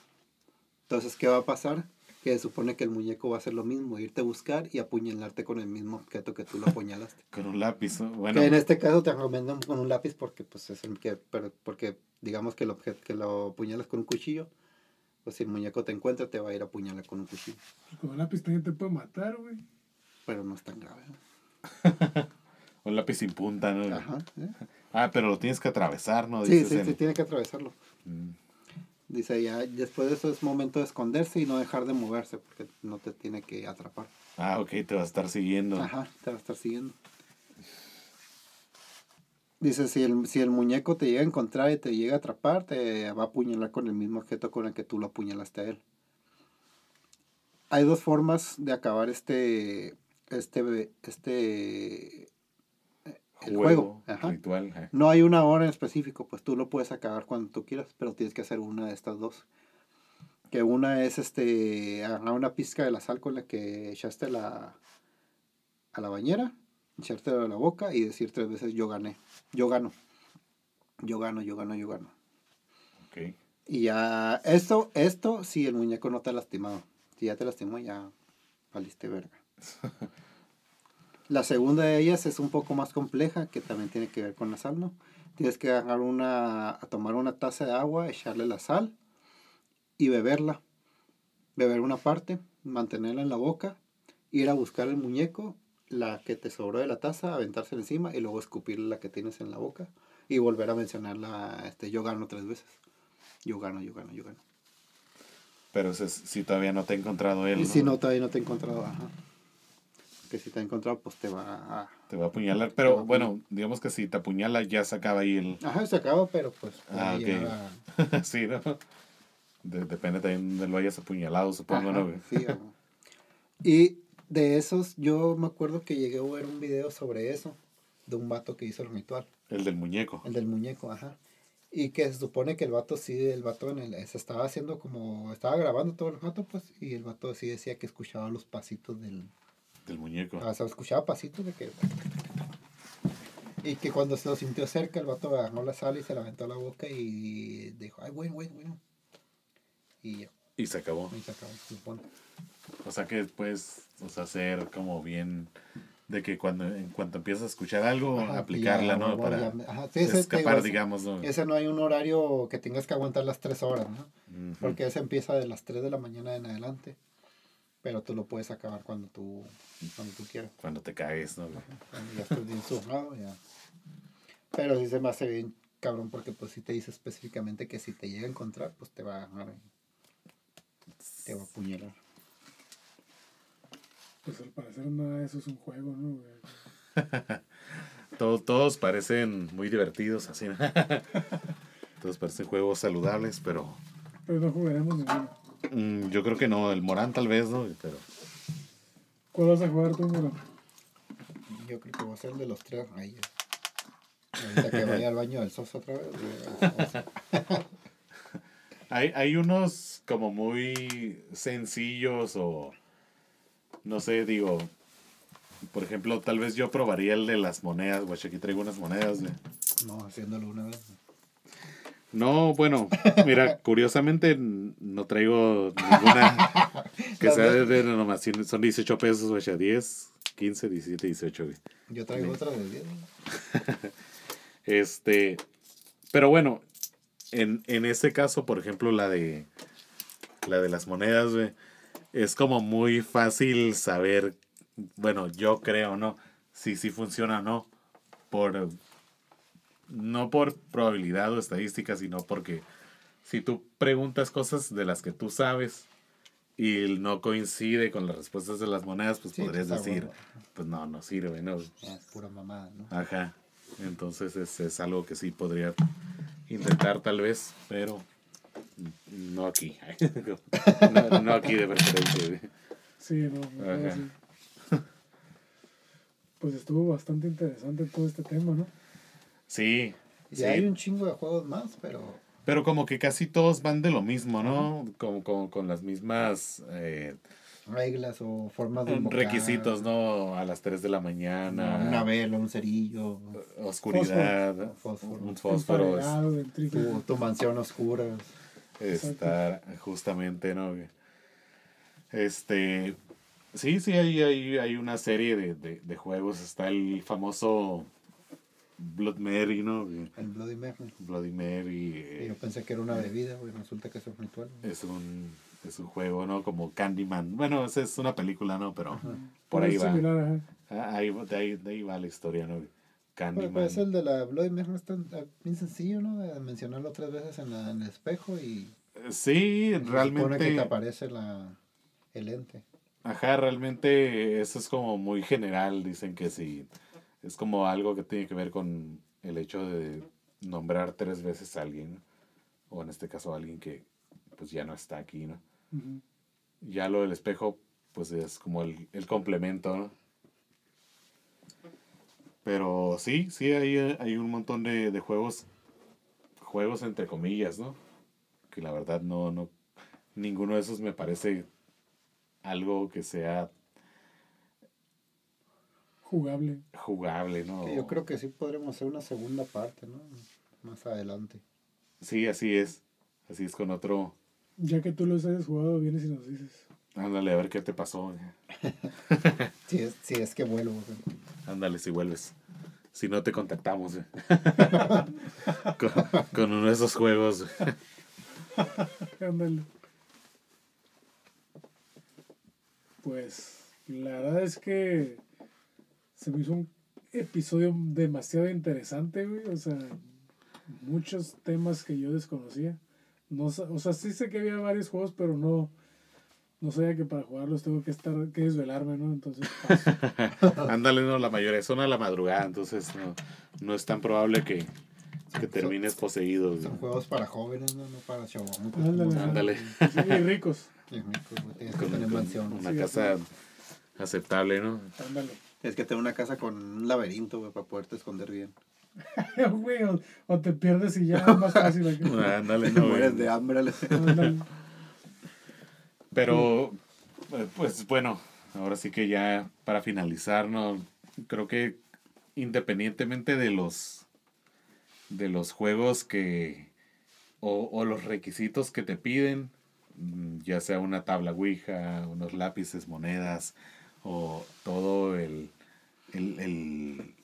S2: Entonces, ¿qué va a pasar? Que supone que el muñeco va a hacer lo mismo, irte a buscar y apuñalarte con el mismo objeto que tú lo apuñalaste.
S3: Con un lápiz, ¿no? bueno.
S2: Que en este caso te recomiendan con un lápiz porque pues es el que, pero, porque digamos que el objeto que lo apuñalas con un cuchillo, pues si el muñeco te encuentra te va a ir a apuñalar con un cuchillo.
S1: Pues con un lápiz también te puede matar, güey.
S2: Pero no es tan grave. ¿no?
S3: Un lápiz sin punta, ¿no?
S2: Ajá. ¿eh?
S3: Ah, pero lo tienes que atravesar, ¿no?
S2: Sí, sí,
S3: en-
S2: sí, tiene que atravesarlo.
S3: Mm,
S2: Dice ya, después de eso es momento de esconderse y no dejar de moverse porque no te tiene que atrapar.
S3: Ah, ok, te va a estar siguiendo.
S2: Ajá, te va a estar siguiendo. Dice, si el, si el muñeco te llega a encontrar y te llega a atrapar, te va a apuñalar con el mismo objeto con el que tú lo apuñalaste a él. Hay dos formas de acabar este, este, este, el juego. Ajá.
S3: ritual. ajá.
S2: No hay una hora en específico, pues tú lo puedes acabar cuando tú quieras, pero tienes que hacer una de estas dos. Que una es este agarrar una pizca de la sal con la que echaste la, a la bañera, echártela a la boca y decir tres veces yo gané, yo gano, yo gano, yo gano, yo gano.
S3: Ok.
S2: Y ya, esto, esto si el muñeco no te ha lastimado. Si ya te lastimó, ya valiste verga. La segunda de ellas es un poco más compleja, que también tiene que ver con la sal, ¿no? Tienes que agarrar una, a tomar una taza de agua, echarle la sal y beberla. Beber una parte, mantenerla en la boca, ir a buscar el muñeco, la que te sobró de la taza, aventársela encima y luego escupirle la que tienes en la boca y volver a mencionarla, este, yo gano tres veces. Yo gano, yo gano, yo gano.
S3: Pero es- si todavía no te ha encontrado él,
S2: si no, todavía no te he encontrado, ajá. Que si te ha encontrado, pues te va a...
S3: te va a apuñalar. Pero
S2: a
S3: bueno, digamos que si te apuñala ya se acaba ahí el...
S2: Ajá, se acaba, pero pues...
S3: Ah, ok. sí, ¿no? De- depende también de lo hayas apuñalado, supongo,
S2: Ajá,
S3: ¿no? güey?
S2: sí, ajá. Y de esos, yo me acuerdo que llegué a ver un video sobre eso, de un vato que hizo el ritual,
S3: El del muñeco.
S2: el del muñeco, ajá. Y que se supone que el vato sí, el vato en el, se estaba haciendo como, estaba grabando todo el rato, pues, y el vato sí decía que escuchaba los pasitos del,
S3: Del muñeco.
S2: o sea, escuchaba pasitos de que... Y que cuando se lo sintió cerca, el vato agarró la sal y se la aventó a la boca y dijo, ay, bueno, bueno, bueno. Y ya,
S3: Y se acabó.
S2: y se acabó, se supone.
S3: O sea que puedes o sea, hacer como bien de que cuando en cuanto empiezas a escuchar algo,
S2: Ajá,
S3: aplicarla,
S2: ya,
S3: ¿no? Para
S2: ya, ajá, sí, ese, te digo,
S3: escapar, digamos, ¿no?
S2: Ese no hay un horario que tengas que aguantar las tres horas, ¿no? Porque ese empieza de las 3 de la mañana en adelante. Pero tú lo puedes acabar cuando tú, cuando tú quieras.
S3: Cuando te caes, ¿no?
S2: Cuando ya estés bien zurrado, ya. Pero sí se me hace bien cabrón porque pues si te dice específicamente que si te llega a encontrar, pues te va a agarrar te va a apuñalar.
S1: Pues al parecer nada de eso es un juego, ¿no? güey?
S3: Todo- todos parecen muy divertidos, así. ¿no? todos parecen juegos saludables, pero
S1: Pero no jugaremos ninguno.
S3: Mm, yo creo que no. El Morán tal vez, ¿no? Pero
S1: ¿Cuál vas a jugar tú, Moro?
S2: Yo creo que va a ser el de los tres reyes. Ahorita que vaya al baño del soso otra vez.
S3: hay, hay unos como muy sencillos o no sé, digo, por ejemplo, tal vez yo probaría el de las monedas, güey. Aquí traigo unas monedas, güey.
S2: No, haciéndolo una vez.
S3: No, bueno, mira, curiosamente no traigo ninguna que sea de denominación. Son 18 pesos, güey, a 10, 15, 17, 18, güey.
S2: Yo traigo otra de 10.
S3: Este, pero bueno, en, en ese caso, por ejemplo, la de la de las monedas, güey, es como muy fácil saber, bueno, yo creo, ¿no? Si sí funciona o no, por no por probabilidad o estadística, sino porque si tú preguntas cosas de las que tú sabes y no coincide con las respuestas de las monedas, pues
S2: Sí,
S3: podrías decir,
S2: bueno.
S3: pues no, no sirve, ¿no?
S2: Es pura mamada, ¿no?
S3: Ajá. Entonces es, es algo que sí podría intentar tal vez, pero no aquí. no, no aquí de preferencia.
S1: Sí, no, quedo
S3: Ajá.
S1: Pues estuvo bastante interesante todo este tema, ¿no?
S3: Sí.
S2: Y
S3: sí.
S2: hay un chingo de juegos más, pero
S3: Pero como que casi todos van de lo mismo, ¿no? Como, como con las mismas eh,
S2: reglas o formas de invocar,
S3: requisitos, ¿no? A las 3 de la mañana.
S2: Una vela, un cerillo,
S3: Oscuridad.
S2: Fósforo.
S3: Un fósforo. es-
S1: Emparelado, ventrículo.
S2: tu, tu mansión oscura.
S3: estar justamente, ¿no? Este, sí, sí, hay, hay, hay una serie de, de, de juegos. Está el famoso Blood Mary, ¿no?
S2: El Bloody Mary.
S3: Bloody Mary.
S2: Y
S3: eh,
S2: yo pensé que era una bebida, güey. Resulta que es un ritual. güey.
S3: es un, es un juego, ¿no? Como Candyman. Bueno, esa es una película, ¿no? Pero por
S1: Pero
S3: ahí
S1: es
S3: va.
S1: similar, ajá.
S3: Ah, ahí, va- de, ahí, de ahí va la historia, ¿no?
S2: Pero
S3: Candyman.
S2: pues el de la Bloody Mary no es tan ah, bien sencillo, ¿no? De mencionarlo tres veces en, la- en el espejo y.
S3: Sí,
S2: se supone que
S3: realmente.
S2: te aparece la, el ente.
S3: Ajá, realmente eso es como muy general. Dicen que sí. Es como algo que tiene que ver con el hecho de nombrar tres veces a alguien. ¿no? O en este caso a alguien que pues ya no está aquí, ¿no? Ya lo del espejo, pues es como el, el complemento, ¿no? Pero sí, sí, hay, hay un montón de, de juegos, juegos entre comillas, ¿no? Que la verdad no, no, ninguno de esos me parece algo que sea
S1: Jugable.
S3: jugable, ¿no?
S2: Que yo creo que sí podremos hacer una segunda parte, ¿no? Más adelante.
S3: Sí, así es. Así es con otro.
S1: Ya que tú los hayas jugado, vienes y nos dices.
S3: Ándale, a ver qué te pasó.
S2: Si es, si es que vuelvo. güey.
S3: Ándale, si vuelves. Si no te contactamos. eh. con, con uno de esos juegos.
S1: Ándale. Pues la verdad es que se me hizo un episodio demasiado interesante, güey. O sea, muchos temas que yo desconocía. No, sa- o sea, sí sé que había varios juegos, pero no, no sabía que para jugarlos tengo que estar, que desvelarme, ¿no? Entonces, paso.
S3: Ándale, no, la mayoría son a la madrugada, entonces no, no es tan probable que, que termines poseído.
S2: Son juegos para jóvenes, ¿no? No para chavos.
S1: Ándale.
S3: Ándale.
S1: sí, y ricos.
S2: Tienes que tener mansión.
S3: una
S1: Sí,
S3: casa aceptable, ¿no?
S1: Ándale.
S2: Tienes que tener una casa con un laberinto, güey, para poderte esconder bien.
S1: Güey, o, o te pierdes y ya es más fácil. aquí.
S3: Ándale,
S2: Te
S3: no.
S2: mueres de hambre.
S1: Ándale.
S3: Pero, eh, pues bueno, ahora sí que ya para finalizar, ¿no? Creo que independientemente de los de los juegos que o, o los requisitos que te piden, mm, ya sea una tabla Ouija, unos lápices, monedas, o todo el, el, el-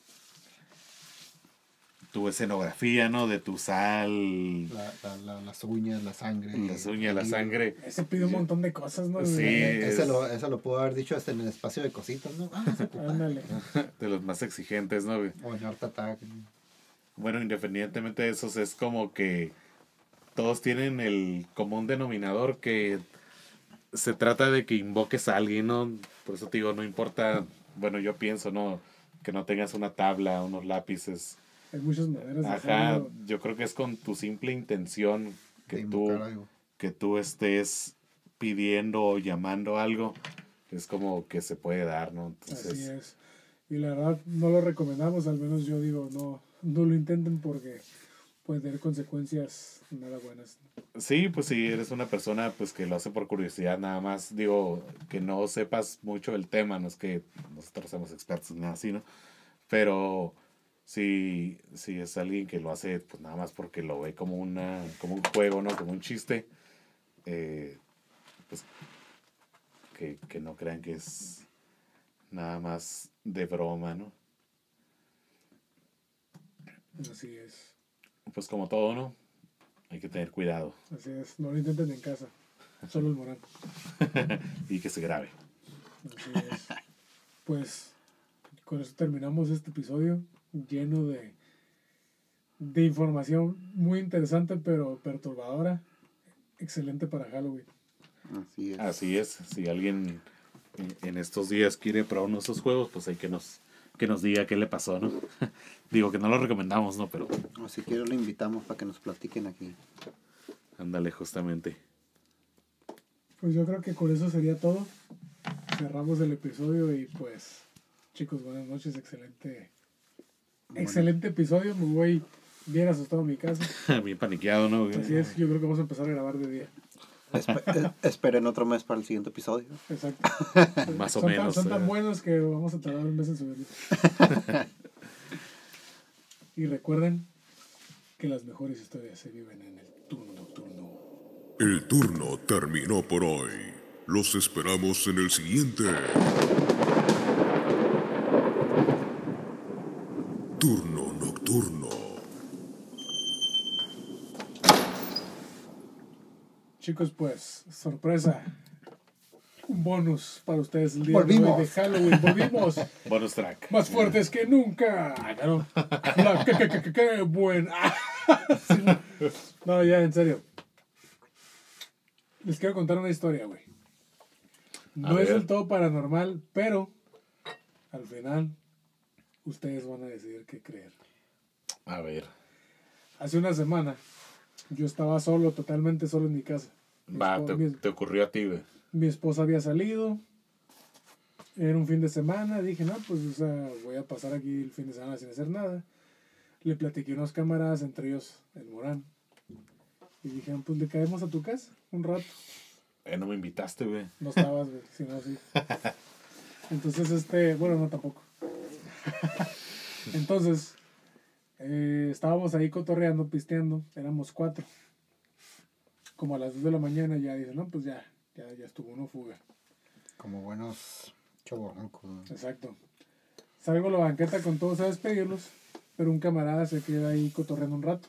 S3: tu escenografía, ¿no? De tu sal,
S2: La, la, la- las uñas, la sangre.
S3: las uñas, la sangre.
S1: Ese pide un montón de cosas, ¿no?
S3: Sí.
S2: Eh, Ese
S3: es-
S2: lo, ese lo puedo haber dicho hasta en el espacio de cositas, ¿no? Ah.
S3: De los más exigentes, ¿no?
S2: O en Art Attack.
S3: Bueno, independientemente de esos, es como que todos tienen el común denominador que se trata de que invoques a alguien, ¿no? Por eso te digo, no importa, bueno, yo pienso, ¿no? Que no tengas una tabla, unos lápices.
S1: Hay muchas maneras de
S3: Ajá,
S1: hacerlo.
S3: yo creo que es con tu simple intención
S2: de
S3: que tú,
S2: algo.
S3: que tú estés pidiendo o llamando algo, es como que se puede dar, ¿no?
S1: Así
S3: Entonces,
S1: es. Y la verdad no lo recomendamos, al menos yo digo, no, no lo intenten porque puede tener consecuencias nada buenas.
S3: Sí, pues si eres una persona pues que lo hace por curiosidad nada más, digo, que no sepas mucho del tema, no es que nosotros somos expertos ni nada así, ¿no? Pero si, si es alguien que lo hace pues nada más porque lo ve como una, como un juego, ¿no? Como un chiste, eh, pues que, que no crean que es nada más de broma, ¿no?
S1: Así es.
S3: Pues como todo, ¿no? Hay que tener cuidado
S1: Así es. No lo intenten en casa. Solo el morango.
S3: y que se grabe.
S1: Así es. Pues con eso terminamos este episodio lleno de, de información muy interesante pero perturbadora. Excelente para Halloween.
S2: Así es.
S3: Así es, si alguien en- en estos días quiere probar uno de esos juegos, pues hay que nos, que nos diga qué le pasó, ¿no? Digo que no lo recomendamos, ¿no? Pero
S2: O si quiero lo invitamos para que nos platiquen aquí.
S3: ándale justamente.
S1: Pues yo creo que con eso sería todo. Cerramos el episodio y pues chicos, buenas noches, excelente. Excelente episodio, me voy bien asustado a mi casa.
S3: Bien paniqueado, ¿no?
S1: Así es, yo creo que vamos a empezar a grabar de día.
S2: Espe- eh, esperen otro mes para el siguiente episodio.
S1: Exacto.
S3: Más o
S1: son
S3: menos.
S1: Tan, son tan
S3: eh.
S1: buenos que vamos a tardar un mes en subirlos. y recuerden que las mejores historias se viven en el turno nocturno.
S4: El turno terminó por hoy. Los esperamos en el siguiente. Turno nocturno.
S1: Chicos, pues, sorpresa. Un bonus para ustedes el día
S2: Volvimos.
S1: de Halloween. Volvimos.
S3: Bonus track.
S1: Más fuertes que nunca. Ah, claro. La- qué, qué, qué, qué, qué buen. Sí. No, ya, en serio. Les quiero contar una historia, güey. No
S3: A
S1: es
S3: ver.
S1: del todo paranormal, pero al final ustedes van a decidir qué creer.
S3: A ver.
S1: Hace una semana yo estaba solo, totalmente solo en mi casa.
S3: Va, te,
S1: mi-
S3: te ocurrió a ti, güey.
S1: mi esposa había salido. Era un fin de semana. Dije, no, pues, o sea, voy a pasar aquí el fin de semana sin hacer nada. Le platiqué a unos camaradas, entre ellos el Morán. Y dijeron, pues le caemos a tu casa un rato.
S3: Eh, no me invitaste, güey.
S1: No estabas, güey, si no, sí. Entonces, este, bueno, no tampoco. Entonces, eh, estábamos ahí cotorreando, pisteando. Éramos cuatro. Como a las 2 de la mañana ya dicen, no, pues ya, ya, ya estuvo uno fuga.
S2: Como buenos chavorrucos. ¿no?
S1: Exacto. Salgo a la banqueta con todos a despedirlos, pero un camarada se queda ahí cotorreando un rato.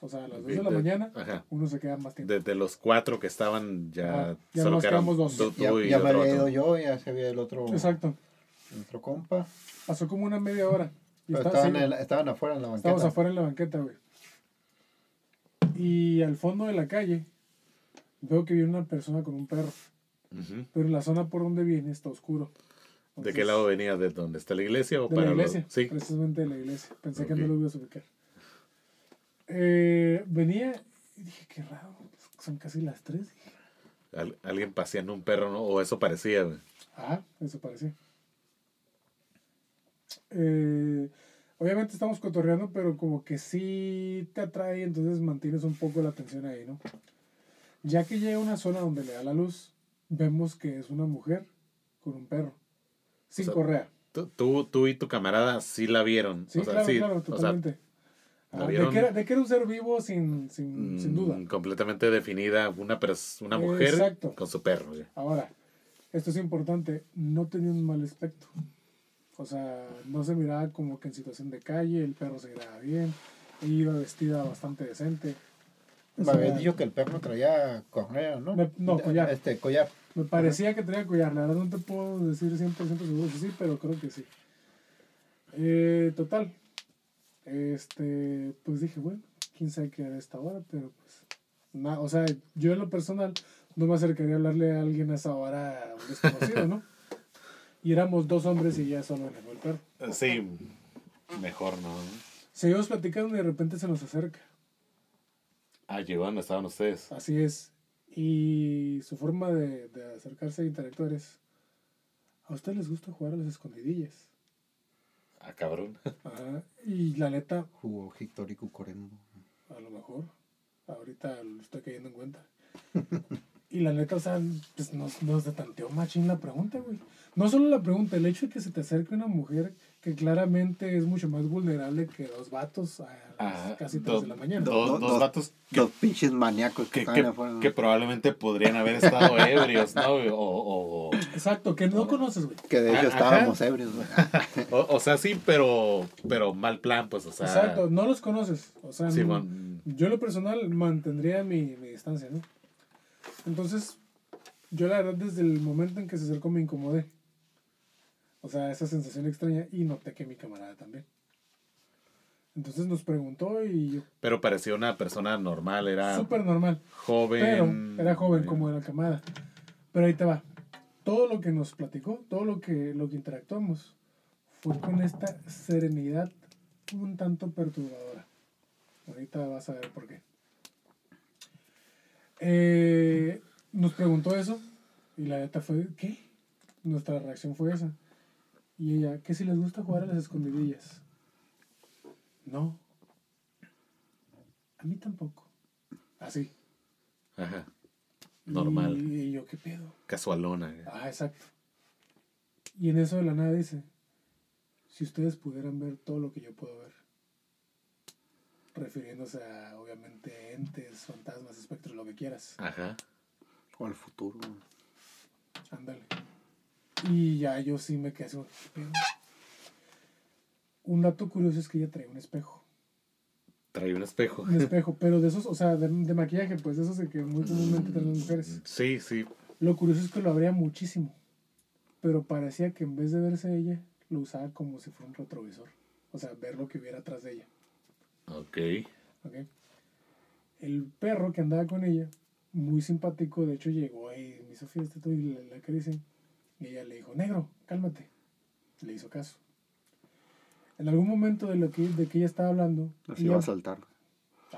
S1: O sea, a las 2 de la mañana,
S3: Ajá.
S1: uno se queda más tiempo.
S3: De, de los cuatro que estaban ya.
S1: Ajá, ya
S3: solo
S1: quedamos dos.
S3: tú- tú
S2: Ya,
S3: y
S2: ya
S3: otro
S2: me había ido yo, ya se había el otro,
S1: Exacto.
S2: el otro compa.
S1: Pasó como una media hora. Y
S2: Pero
S1: está-
S2: estaban,
S1: sí,
S2: en la- estaban afuera en la banqueta.
S1: estábamos afuera en la banqueta, güey. Y al fondo de la calle, veo que viene una persona con un perro.
S3: Ujú.
S1: Pero en la zona por donde viene está oscuro.
S3: ¿De qué
S1: Entonces,
S3: lado venía? ¿De dónde está la iglesia o
S1: De
S3: para
S1: la
S3: los-
S1: iglesia,
S3: Sí.
S1: precisamente de la iglesia. Pensé que
S3: Ok.
S1: no lo ibas a ubicar. Eh, venía y dije, qué raro, son casi las 3.
S3: Al- alguien paseando un perro, ¿no? O eso parecía, güey.
S1: Ah, eso parecía. Eh, obviamente estamos cotorreando, pero como que sí te atrae, entonces mantienes un poco la atención ahí, ¿no? Ya que llega a una zona donde le da la luz, vemos que es una mujer con un perro, sin
S3: O sea,
S1: correa.
S3: Tú, tú, y tu camarada sí la vieron.
S1: Sí,
S3: o sea,
S1: claro,
S3: sí,
S1: claro,
S3: o sea,
S1: totalmente.
S3: ¿la
S1: Ah, de, que era, de que era un ser vivo sin, sin, sin duda.
S3: mm, completamente definida una, una mujer
S1: Exacto.
S3: con su perro.
S1: Ahora, esto es importante, no tenía un mal aspecto. O sea, no se miraba como que en situación de calle, el perro se miraba bien, iba vestida bastante decente. O
S2: Me había
S1: sea,
S2: dicho que el perro traía correa, ¿no?
S1: Me- no, collar.
S2: Este, collar.
S1: Me parecía que tenía collar, la verdad no te puedo decir 100% seguro si sí, pero creo que sí. Eh, total, este, pues dije, bueno, quién sabe qué era esta hora, pero pues, na- o sea, yo en lo personal no me acercaría a hablarle a alguien a esa hora, a un desconocido, ¿no? Y éramos dos hombres y ya solo perro.
S3: Eh, Sí, mejor no.
S1: Seguimos platicando y de repente se nos acerca.
S3: Ah, donde estaban ustedes.
S1: Así es. Y su forma de, de acercarse a interactuar es, ¿a ustedes les gusta jugar a las escondidillas?
S3: Ah, cabrón.
S1: Ajá. Y la neta,
S2: Jugó Hictori Cucoreno.
S1: a lo mejor, ahorita lo estoy cayendo en cuenta. y la neta, o sea, pues nos, nos detanteó machín la pregunta, güey. No solo la pregunta, el hecho de que se te acerque una mujer que claramente es mucho más vulnerable que dos vatos a las
S3: Ah,
S1: casi 3
S3: dos-
S1: de la mañana.
S3: dos-
S2: Dos-
S3: dos
S2: dos-
S3: vatos
S2: Los pinches maníacos que,
S3: que,
S2: afuera. ¿no?
S3: que probablemente podrían haber estado ebrios, ¿no? O, o,
S1: Exacto, que no conoces, güey.
S2: Que de hecho
S3: Ajá.
S2: estábamos ebrios. güey.
S3: o, o sea, sí, pero, pero mal plan, pues, o sea.
S1: Exacto, no los conoces. O sea, no- yo en lo personal mantendría mi, mi distancia, ¿no? Entonces, yo la verdad desde el momento en que se acercó me incomodé. O sea, esa sensación extraña y noté que mi camarada también. Entonces nos preguntó y yo,
S3: Pero parecía una persona normal, era
S1: súper normal.
S3: joven.
S1: Pero era joven como era camarada. Pero ahí te va. Todo lo que nos platicó, todo lo que, lo que interactuamos, fue con esta serenidad un tanto perturbadora. Ahorita vas a ver por qué. Eh, nos preguntó eso y la neta fue, ¿qué? Nuestra reacción fue esa. Y ella, ¿qué si les gusta jugar a las escondidillas? No. A mí tampoco. Así.
S3: Ajá. Normal.
S1: Y, y yo, ¿qué pedo?
S3: Casualona. güey.
S1: Ah, exacto. Y en eso de la nada dice, si ustedes pudieran ver todo lo que yo puedo ver, refiriéndose a, obviamente, entes, fantasmas, espectros, lo que quieras.
S3: Ajá.
S2: O al futuro.
S1: Ándale. Y ya yo sí me quedé así. Un dato curioso es que ella traía un espejo.
S3: Trae un espejo.
S1: Un espejo, pero de esos, o sea, de, de maquillaje, pues de esos de que muy comúnmente traen las mujeres.
S3: Sí, sí.
S1: Lo curioso es que lo abría muchísimo. Pero parecía que en vez de verse ella, lo usaba como si fuera un retrovisor. O sea, ver lo que hubiera atrás de ella.
S3: Ok.
S1: ¿ok? El perro que andaba con ella, muy simpático, de hecho llegó y me hizo fiesta y todo, y la, la. Y ella le dijo, negro, cálmate. Le hizo caso. En algún momento de lo que, de que ella estaba hablando,
S2: Así
S1: ella-
S2: va a saltar.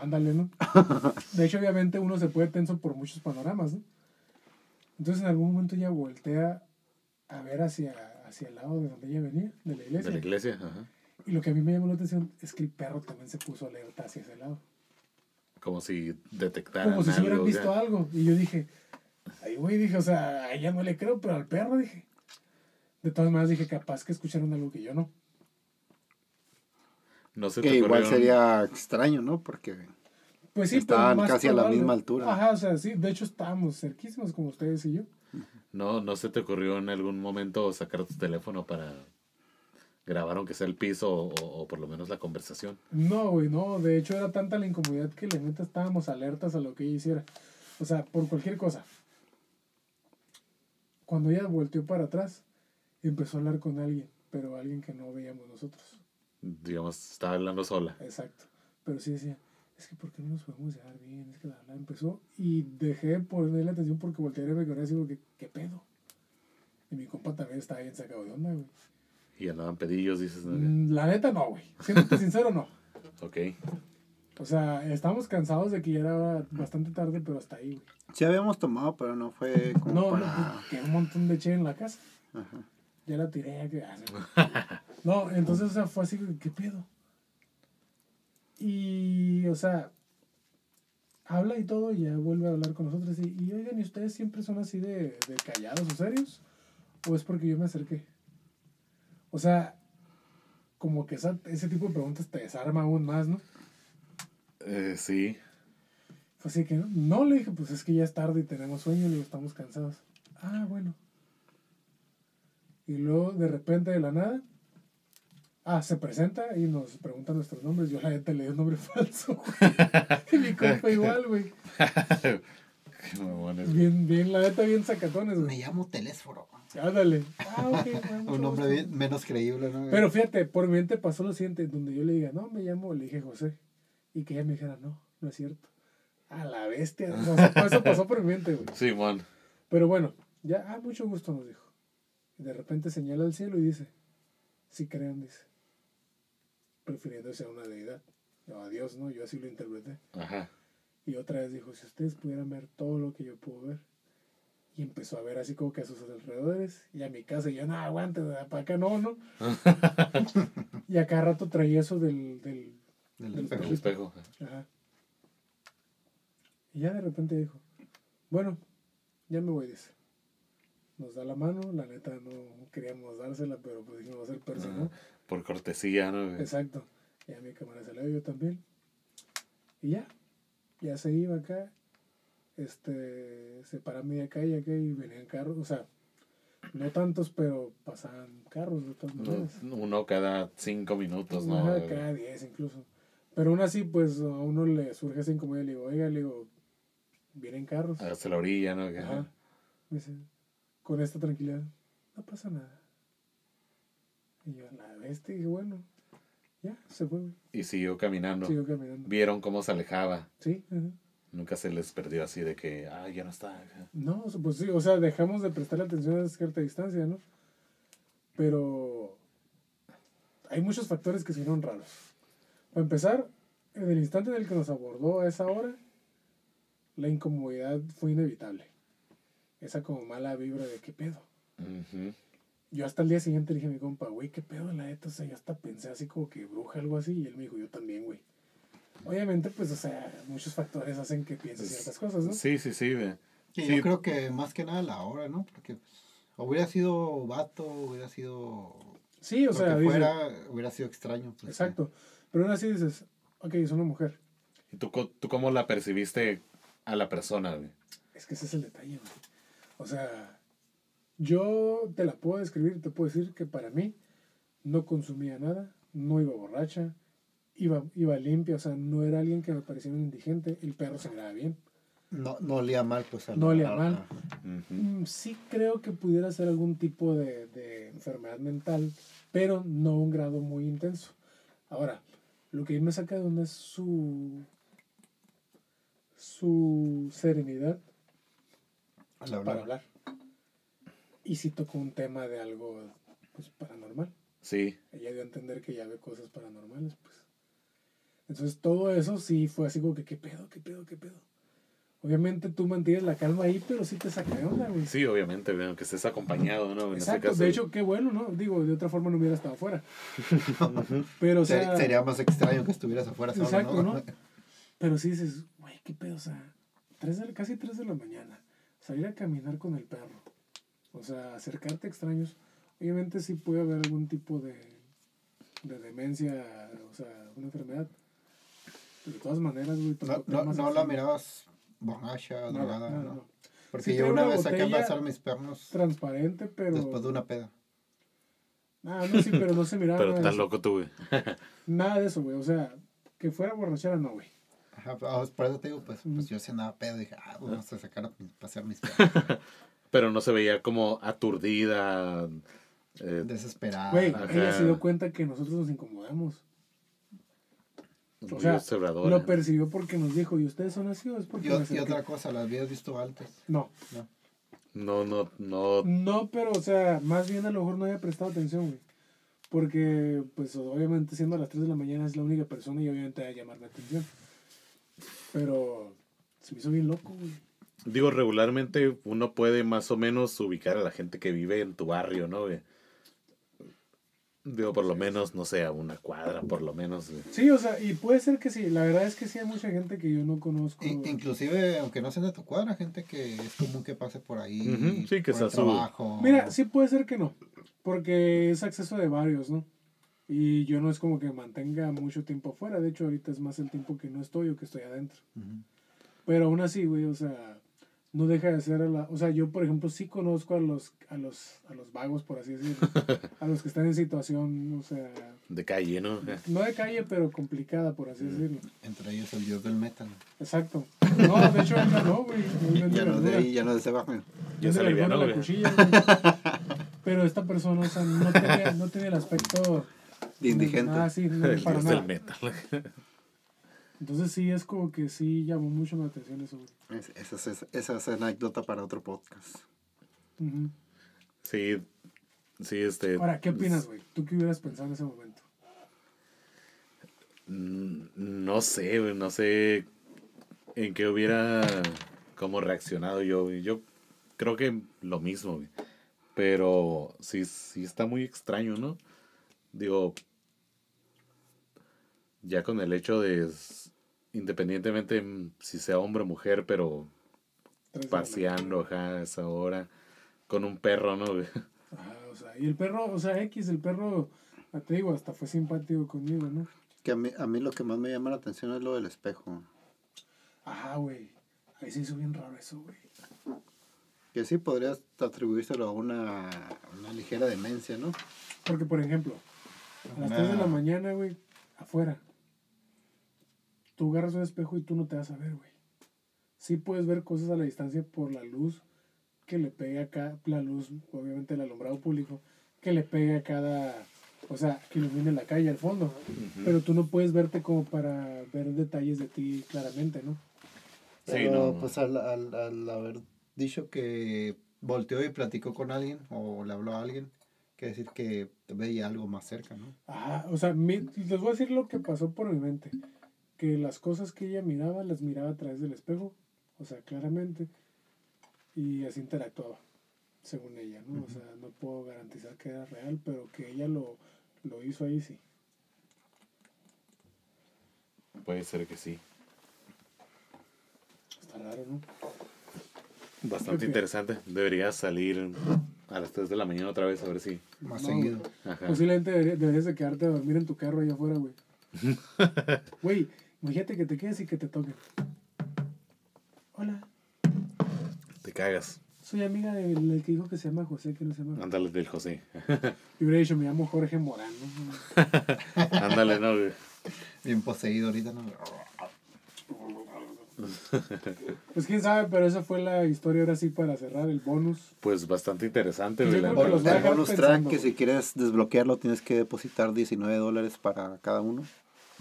S1: ándale, ¿no? De hecho, obviamente uno se puede tenso por muchos panoramas, ¿no? Entonces en algún momento ella voltea a ver hacia, hacia el lado de donde ella venía, de la iglesia.
S3: De la iglesia, ajá.
S1: Y lo que a mí me llamó la atención es que el perro también se puso alerta hacia ese lado.
S3: Como si detectaran
S1: Como si se hubieran visto
S3: ya.
S1: algo. Y yo dije, ay, güey, dije, o sea, a ella no le creo, pero al perro dije. De todas maneras dije, capaz que escucharon algo que yo no.
S3: No se
S2: Que
S3: te
S2: igual
S3: ocurrió-
S2: sería extraño, ¿no? Porque
S1: Pues sí,
S2: Estaban
S1: pero
S2: casi a la misma altura.
S1: Ajá, o sea, sí, de hecho estábamos cerquísimos como ustedes y yo.
S3: No, no se te ocurrió en algún momento sacar tu teléfono para grabar aunque sea el piso o, o por lo menos la conversación.
S1: No, güey, no. De hecho, era tanta la incomodidad que la neta estábamos alertas a lo que ella hiciera. O sea, por cualquier cosa. Cuando ella volteó para atrás, empezó a hablar con alguien, pero alguien que no veíamos nosotros.
S3: Digamos, estaba hablando sola.
S1: Exacto. Pero sí decía, es que ¿por qué no nos podemos llevar bien? Es que la la empezó y dejé de ponerle atención porque volteé y me quedé así, porque, ¿qué pedo? Y mi compa también estaba bien sacado de onda, güey.
S3: Y andaban pedillos, dices. ¿no?
S1: Mm, La neta no, güey. Siéndote sincero, no.
S3: Ok.
S1: O sea, estábamos cansados de que ya era bastante tarde, pero hasta ahí, güey.
S2: sí habíamos tomado, pero no fue como
S1: No, no, pues, que un montón de che en la casa.
S2: Ajá.
S1: Ya la tiré, que... ah. No, entonces, o sea, fue así, ¿qué pedo? Y, o sea, habla y todo, y ya vuelve a hablar con nosotros. Y, y oigan, ¿y ustedes siempre son así de, de callados o serios? ¿O es porque yo me acerqué? O sea, como que esa, ese tipo de preguntas te desarma aún más, ¿no?
S3: Eh, sí.
S1: Fue así que, no, no, le dije, pues es que ya es tarde y tenemos sueño, digo, estamos cansados. Ah, bueno. Y luego, de repente, de la nada, ah, se presenta y nos pregunta nuestros nombres. Yo la neta le di un nombre falso. güey. y mi compa igual, güey.
S3: Qué mamones.
S1: Bien, bien, la neta, bien sacatones,
S2: Me
S1: güey.
S2: llamo Telésforo.
S1: Ándale. Ah, ok, güey, mucho
S2: Un nombre bien, menos creíble, ¿no?
S1: Pero fíjate, por mi mente pasó lo siguiente, donde yo le diga, no, me llamo, le dije José. Y que ella me dijera, no, no es cierto. A la bestia. O sea, eso pasó por mi mente, güey.
S3: Simón.
S1: Pero bueno, ya, ah, mucho gusto nos dijo. Y de repente señala al cielo y dice, sí crean, dice. Refiriéndose a una deidad. O a Dios, ¿no? Yo así lo interpreté.
S3: Ajá.
S1: Y otra vez dijo, si ustedes pudieran ver todo lo que yo puedo ver. Y empezó a ver así como que a sus alrededores. Y a mi casa, y yo, no, aguante, para acá no, ¿no? y a cada rato traía eso del... del
S2: Del
S1: del
S2: espejo.
S3: El espejo.
S1: Ajá. Y ya de repente dijo, bueno, ya me voy, dice. Nos da la mano, la neta no queríamos dársela, pero pues dijimos, va a ser persa, ¿no?
S3: Por cortesía, ¿no?
S1: Exacto. Ya mi cámara se la dio yo también. Y ya, ya se iba acá. Este, se para media calle acá y venían carros, o sea, no tantos, pero pasaban carros de todas maneras.
S3: No, Uno cada cinco minutos, ¿no?
S1: Ajá, cada 10 incluso. Pero aún así, pues a uno le surge esa incomodidad. Le digo, oiga, le digo, vienen carros.
S3: Hasta la orilla, ¿no?
S1: Ajá. Me dice, con esta tranquilidad, no pasa nada. Y yo, la bestia, y dije, bueno, ya, se fue.
S3: Y siguió caminando.
S1: Siguió caminando.
S3: Vieron cómo se alejaba.
S1: Sí, ajá.
S3: Nunca se les perdió así de que, ah, ya no está.
S1: No, pues sí, o sea, dejamos de prestarle atención a cierta distancia, ¿no? Pero hay muchos factores que se hicieron raros. Para empezar, en el instante en el que nos abordó a esa hora, la incomodidad fue inevitable. Esa como mala vibra de qué pedo. Yo hasta el día siguiente le dije a mi compa, güey, qué pedo, la neta, o sea, yo hasta pensé así como que bruja, algo así, y él me dijo, yo también, güey. Obviamente, pues, o sea, muchos factores hacen que pienses ciertas cosas, ¿no?
S3: Sí, sí, sí.
S2: Sí. Yo creo que más que nada la hora, ¿no? Porque pues, hubiera sido vato, hubiera sido
S1: Sí, o
S2: lo
S1: sea,
S2: que
S1: dice-
S2: fuera, hubiera sido extraño. pues,
S1: exacto. Pero aún así dices, ok, es una mujer.
S3: ¿Y tú, co- tú cómo la percibiste a la persona, güey?
S1: Es que ese es el detalle, güey. O sea, Yo te la puedo describir, te puedo decir que para mí no consumía nada, no iba borracha, iba, iba limpia, o sea, no era alguien que me parecía un indigente, el perro se miraba bien.
S2: No, no olía mal, pues. a la-
S1: No olía mal. Mm, Sí creo que pudiera ser algún tipo de, de enfermedad mental, pero no un grado muy intenso. Ahora, lo que me saca de onda es su, su serenidad
S2: al hablar.
S1: para hablar. Y si tocó un tema de algo pues, paranormal.
S3: Sí,
S1: Ella dio a entender que ya ve cosas paranormales, pues. Entonces todo eso sí fue así como que, ¿qué pedo, qué pedo, qué pedo? Obviamente tú mantienes la calma ahí, pero sí te saca de onda, güey.
S3: sí, obviamente, güey, aunque estés acompañado, ¿no? En caso.
S1: de hecho, qué bueno, ¿no? Digo, de otra forma no hubiera estado afuera. Pero, o sea,
S2: sería más extraño que estuvieras afuera solo,
S1: exacto,
S2: ¿no?
S1: ¿no? Pero sí dices, güey, qué pedo, o sea, tres de la- casi 3 de la mañana, salir a caminar con el perro, o sea, acercarte a extraños, obviamente sí puede haber algún tipo de, de demencia, o sea, una enfermedad. Pero de todas maneras, güey,
S2: No, no, no la mirabas borracha,
S1: No,
S2: drogada,
S1: no,
S2: ¿no?
S1: no.
S2: Porque
S1: Sí
S2: yo una
S1: una
S2: vez saqué a pasar mis pernos
S1: Transparente, pero...
S2: después de una peda.
S1: Ah, no, sí, pero no se miraba
S3: Pero
S1: nada eso.
S3: loco tú, güey.
S1: Nada de eso, güey, o sea, que fuera borrachera, no, güey.
S2: Ajá, ah, por eso te digo, pues, pues yo se andaba pedo y dije, ah, vamos a sacar a pasear mis perros.
S3: Pero no se veía como aturdida. eh,
S2: Desesperada.
S1: Güey, ella se dio cuenta que nosotros nos incomodamos.
S3: Muy
S1: sea,
S3: observadora.
S1: Lo percibió porque nos dijo, ¿y ustedes son así o es porque
S2: Y,
S1: me
S2: o- y
S1: acerqué?"
S2: otra cosa, ¿las habías visto antes?
S1: No,
S2: No.
S3: No, no, no.
S1: no, pero o sea, más bien a lo mejor no había prestado atención, güey. Porque, pues obviamente siendo a las 3 de la mañana es la única persona y obviamente va a llamar la atención. Pero se me hizo bien loco, güey.
S3: Digo, regularmente uno puede más o menos ubicar a la gente que vive en tu barrio, ¿no, güey? Digo, por lo menos, no sé, a una cuadra, por lo menos. güey.
S1: Sí, o sea, y puede ser que sí. La verdad es que sí hay mucha gente que yo no conozco.
S2: Inclusive, aunque no sean de tu cuadra, gente que es común que pase por ahí.
S3: Sí, que
S2: por
S3: sea
S2: el
S3: su-
S2: trabajo.
S1: Mira, sí puede ser que no, porque es acceso de varios, ¿no? Y yo no es como que mantenga mucho tiempo afuera, de hecho ahorita es más el tiempo que no estoy o que estoy adentro. Pero aún así, güey, o sea, no deja de ser a la... O sea, yo, por ejemplo, sí conozco a los, a los, a los vagos, por así decirlo, a los que están en situación, o sea,
S3: De calle, ¿no?
S1: no de calle, pero complicada, por así decirlo.
S2: Entre ellos el dios del metal.
S1: Exacto. No, de hecho, ya no, güey.
S2: Ya no de ahí, ya no de ese barrio.
S3: Ya se alivianó,
S1: la cuchilla, güey. Pero esta persona, o sea, no tenía, no tenía el aspecto...
S2: De indigente.
S1: Ah, sí, no,
S3: El
S1: para
S3: dios
S1: nada.
S3: del metal.
S1: Entonces sí, es como que sí llamó mucho la atención eso, güey.
S2: Es- esa, es, esa es anécdota para otro podcast.
S3: Sí, sí, este.
S1: Ahora, ¿qué opinas, güey? ¿Tú qué hubieras pensado en ese momento?
S3: Mm, No sé, güey, no sé en qué hubiera como reaccionado yo. güey. Yo creo que lo mismo, güey. Pero sí, sí está muy extraño, ¿no? Digo, ya con el hecho de, independientemente mm, si sea hombre o mujer, pero paseando, ajá, a esa hora, con un perro, ¿no?
S1: Ajá, o sea, y el perro, o sea, X, el perro, ah, te digo, hasta fue simpático conmigo, ¿no?
S2: Que a mí, a mí lo que más me llama la atención es lo del espejo.
S1: Ajá, güey. Ahí se hizo bien raro eso, güey.
S2: Que sí podrías atribuírselo a una, una ligera demencia, ¿no?
S1: Porque, por ejemplo, a las
S2: Una-
S1: 3 de la mañana, güey, afuera, tú agarras un espejo y tú no te vas a ver, güey. Sí puedes ver cosas a la distancia por la luz que le pega acá, la luz, obviamente el alumbrado público, que le pega a cada, o sea, que ilumine la calle al fondo. Pero tú no puedes verte como para ver detalles de ti claramente, ¿no?
S3: Sí,
S2: Pero
S3: no.
S2: pues al, al, al haber dicho que volteó y platicó con alguien o le habló a alguien, quiere decir que veía algo más cerca, ¿no?
S1: Ajá, o sea, mi- les voy a decir lo que pasó por mi mente. Que las cosas que ella miraba, las miraba a través del espejo, o sea, claramente, y así interactuaba, según ella, ¿no? O sea, no puedo garantizar que era real, pero que ella lo, lo hizo ahí, sí.
S3: Puede ser que sí.
S1: Está raro, ¿no?
S3: Bastante interesante. Debería salir a las 3 de la mañana otra vez a ver si.
S2: Más
S1: No,
S2: seguido.
S3: Ajá.
S1: Posiblemente debería- deberías de quedarte a dormir en tu carro allá afuera, güey. Güey, imagínate que te quedes y que te toquen. Hola,
S3: Te cagas.
S1: Soy amiga del, del que dijo que se llama José, que no se llama.
S3: Ándale del José.
S1: Y hubiera dicho, me llamo Jorge Morán. ¿no?
S3: Ándale, no, güey.
S2: Bien poseído ahorita, ¿no?
S1: Pues quién sabe, pero esa fue la historia ahora sí para cerrar el bonus.
S3: Pues bastante interesante,
S1: a
S2: El bonus track, que si quieres desbloquearlo tienes que depositar 19 dólares para cada uno.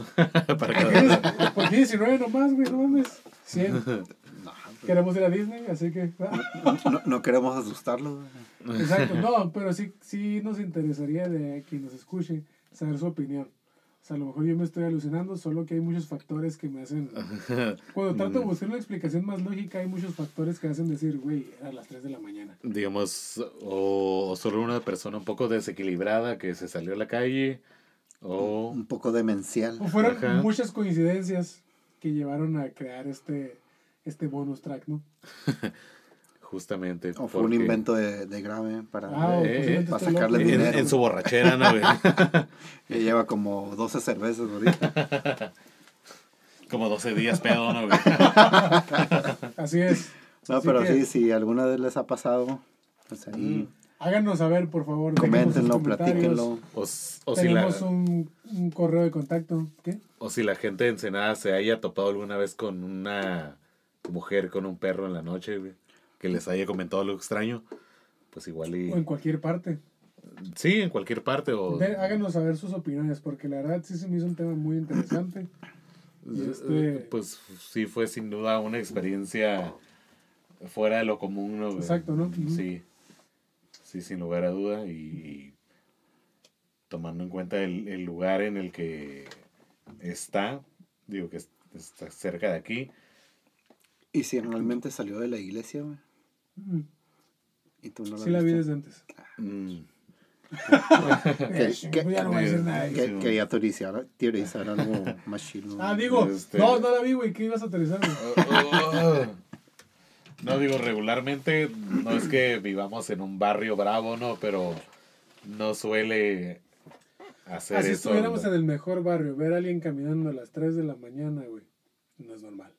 S3: Para cada-
S1: ¿Por qué 19 nomás, güey? No mames. 100. Queremos ir a Disney, así que.
S2: No, no queremos asustarlo. güey.
S1: Exacto, no, pero sí, sí nos interesaría de quien nos escuche saber su opinión. O sea, a lo mejor yo me estoy alucinando, solo que hay muchos factores que me hacen... Cuando trato de buscar una explicación más lógica, hay muchos factores que hacen decir, güey, era las 3 de la mañana.
S3: digamos, o, o solo una persona un poco desequilibrada que se salió a la calle, o
S2: Un poco demencial.
S1: O fueron
S3: Ajá.
S1: muchas coincidencias que llevaron a crear este, este bonus track, ¿no?
S3: justamente
S2: O fue un invento de, de grave para...
S1: Ah,
S3: Eh,
S2: para sacarle
S1: loco.
S2: dinero.
S3: en su borrachera, ¿no,
S2: que lleva como 12 cervezas ahorita.
S3: Como 12 días pedo, ¿no, güey?
S1: Así es.
S2: No,
S1: Así
S2: pero
S1: que
S2: sí, si alguna vez les ha pasado, pues ahí
S1: Háganos saber, por favor.
S2: coméntenlo, platíquenlo.
S3: O, o si la,
S1: Tenemos un, un correo de contacto. ¿Qué?
S3: o si la gente de Ensenada se haya topado alguna vez con una mujer con un perro en la noche, güey, que les haya comentado algo extraño, pues igual y...
S1: O en cualquier parte.
S3: Sí, en cualquier parte, o...
S1: De- háganos saber sus opiniones, porque la verdad sí se me hizo un tema muy interesante. Y este-
S3: Pues sí fue sin duda una experiencia fuera de lo común, ¿no? güey?
S1: Exacto, ¿no?
S3: Sí, sí, sin lugar a duda y tomando en cuenta el, el lugar en el que está, digo que es- está cerca de aquí,
S2: Y si realmente salió de la iglesia, güey,
S1: Mm,
S2: y tú no la
S1: Sí la vi
S2: viste.
S1: desde antes.
S3: mm,
S2: Que-
S1: ya no voy a decir nada.
S3: que-
S2: Que, quería teorizar, teorizar algo más chido.
S1: Ah, digo,
S3: Este-
S1: no, no la vi, güey. ¿Qué ibas a aterrizar, güey?
S3: No digo regularmente, no es que vivamos en un barrio bravo, ¿no? Pero no suele hacer
S1: Ah, si
S3: eso.
S1: estuviéramos en el mejor barrio, ver a alguien caminando a las 3 de la mañana, güey, no es normal.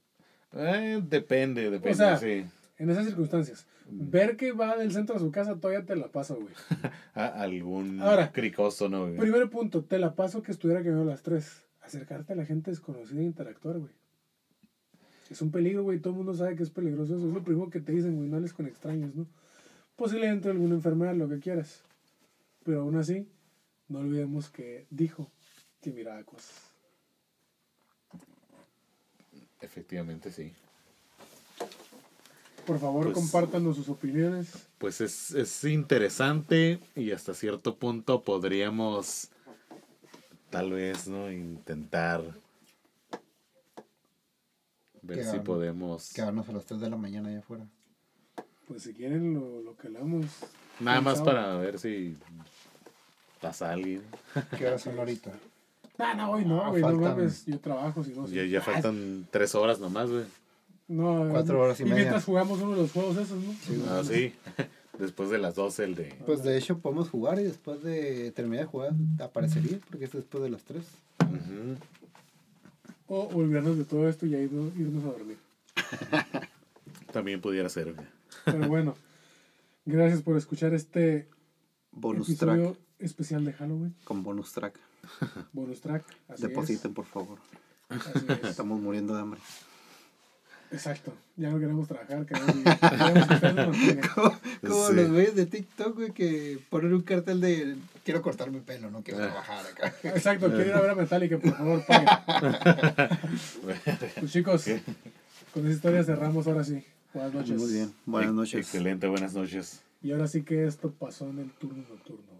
S3: Eh, depende, depende,
S1: O sea,
S3: sí.
S1: En esas circunstancias, ver que va del centro a su casa, todavía te la paso, güey.
S3: Algún
S1: Ahora,
S3: cricoso, ¿no? güey?
S1: Primer punto, te la paso que estuviera caminando a las 3. Acercarte a la gente desconocida e interactuar, güey. Es un peligro, güey. Todo el mundo sabe que es peligroso eso. Es lo primero que te dicen, güey. No hables con extraños, ¿no? Posiblemente alguna enfermedad, lo que quieras. Pero aún así, no olvidemos que dijo que miraba cosas.
S3: Efectivamente, sí.
S1: Por favor,
S3: Pues-
S1: compártanos sus opiniones.
S3: Pues es, es interesante y hasta cierto punto podríamos tal vez, ¿no? Intentar ver si podemos...
S2: Quedarnos a las 3 de la mañana allá afuera.
S1: Pues si quieren, lo, lo que hablamos.
S3: Nada más para ver si pasa alguien.
S2: ¿Qué horas son ahorita?
S1: Ah, no, hoy no,
S2: Ah,
S1: güey. No
S2: faltan-
S1: mames. Yo trabajo, si no.
S3: Ya,
S1: sí.
S3: ya
S1: Ah,
S3: faltan tres horas nomás, güey.
S1: No,
S2: Cuatro horas y
S1: y
S2: media.
S1: mientras jugamos uno de los juegos esos, ¿no?
S3: Ah, sí. Después de las 12 el de...
S2: Pues de hecho podemos jugar y después de terminar de jugar aparecería porque es después de las 3.
S3: Ujú.
S1: O olvidarnos de todo esto y ahí no- irnos a dormir.
S3: También pudiera ser.
S1: Pero bueno, gracias por escuchar este
S2: Bonus
S1: episodio
S2: track.
S1: especial de Halloween.
S2: Con bonus track.
S1: Bonus track. Así
S2: Depositen, por favor.
S1: Así es.
S2: Estamos muriendo de hambre.
S1: Exacto. Ya no queremos trabajar, queremos vivir. Queremos que
S3: Sí.
S2: los güeyes de TikTok, güey, que ponen un cartel de quiero cortar mi pelo, no quiero trabajar acá.
S1: Exacto, quiero ir a ver a Metallica, por favor, paguen. Pues chicos, con esa historia cerramos ahora sí. Buenas noches.
S2: Muy bien. Buenas noches.
S3: Excelente, buenas noches.
S1: Y ahora sí que esto pasó en el turno nocturno.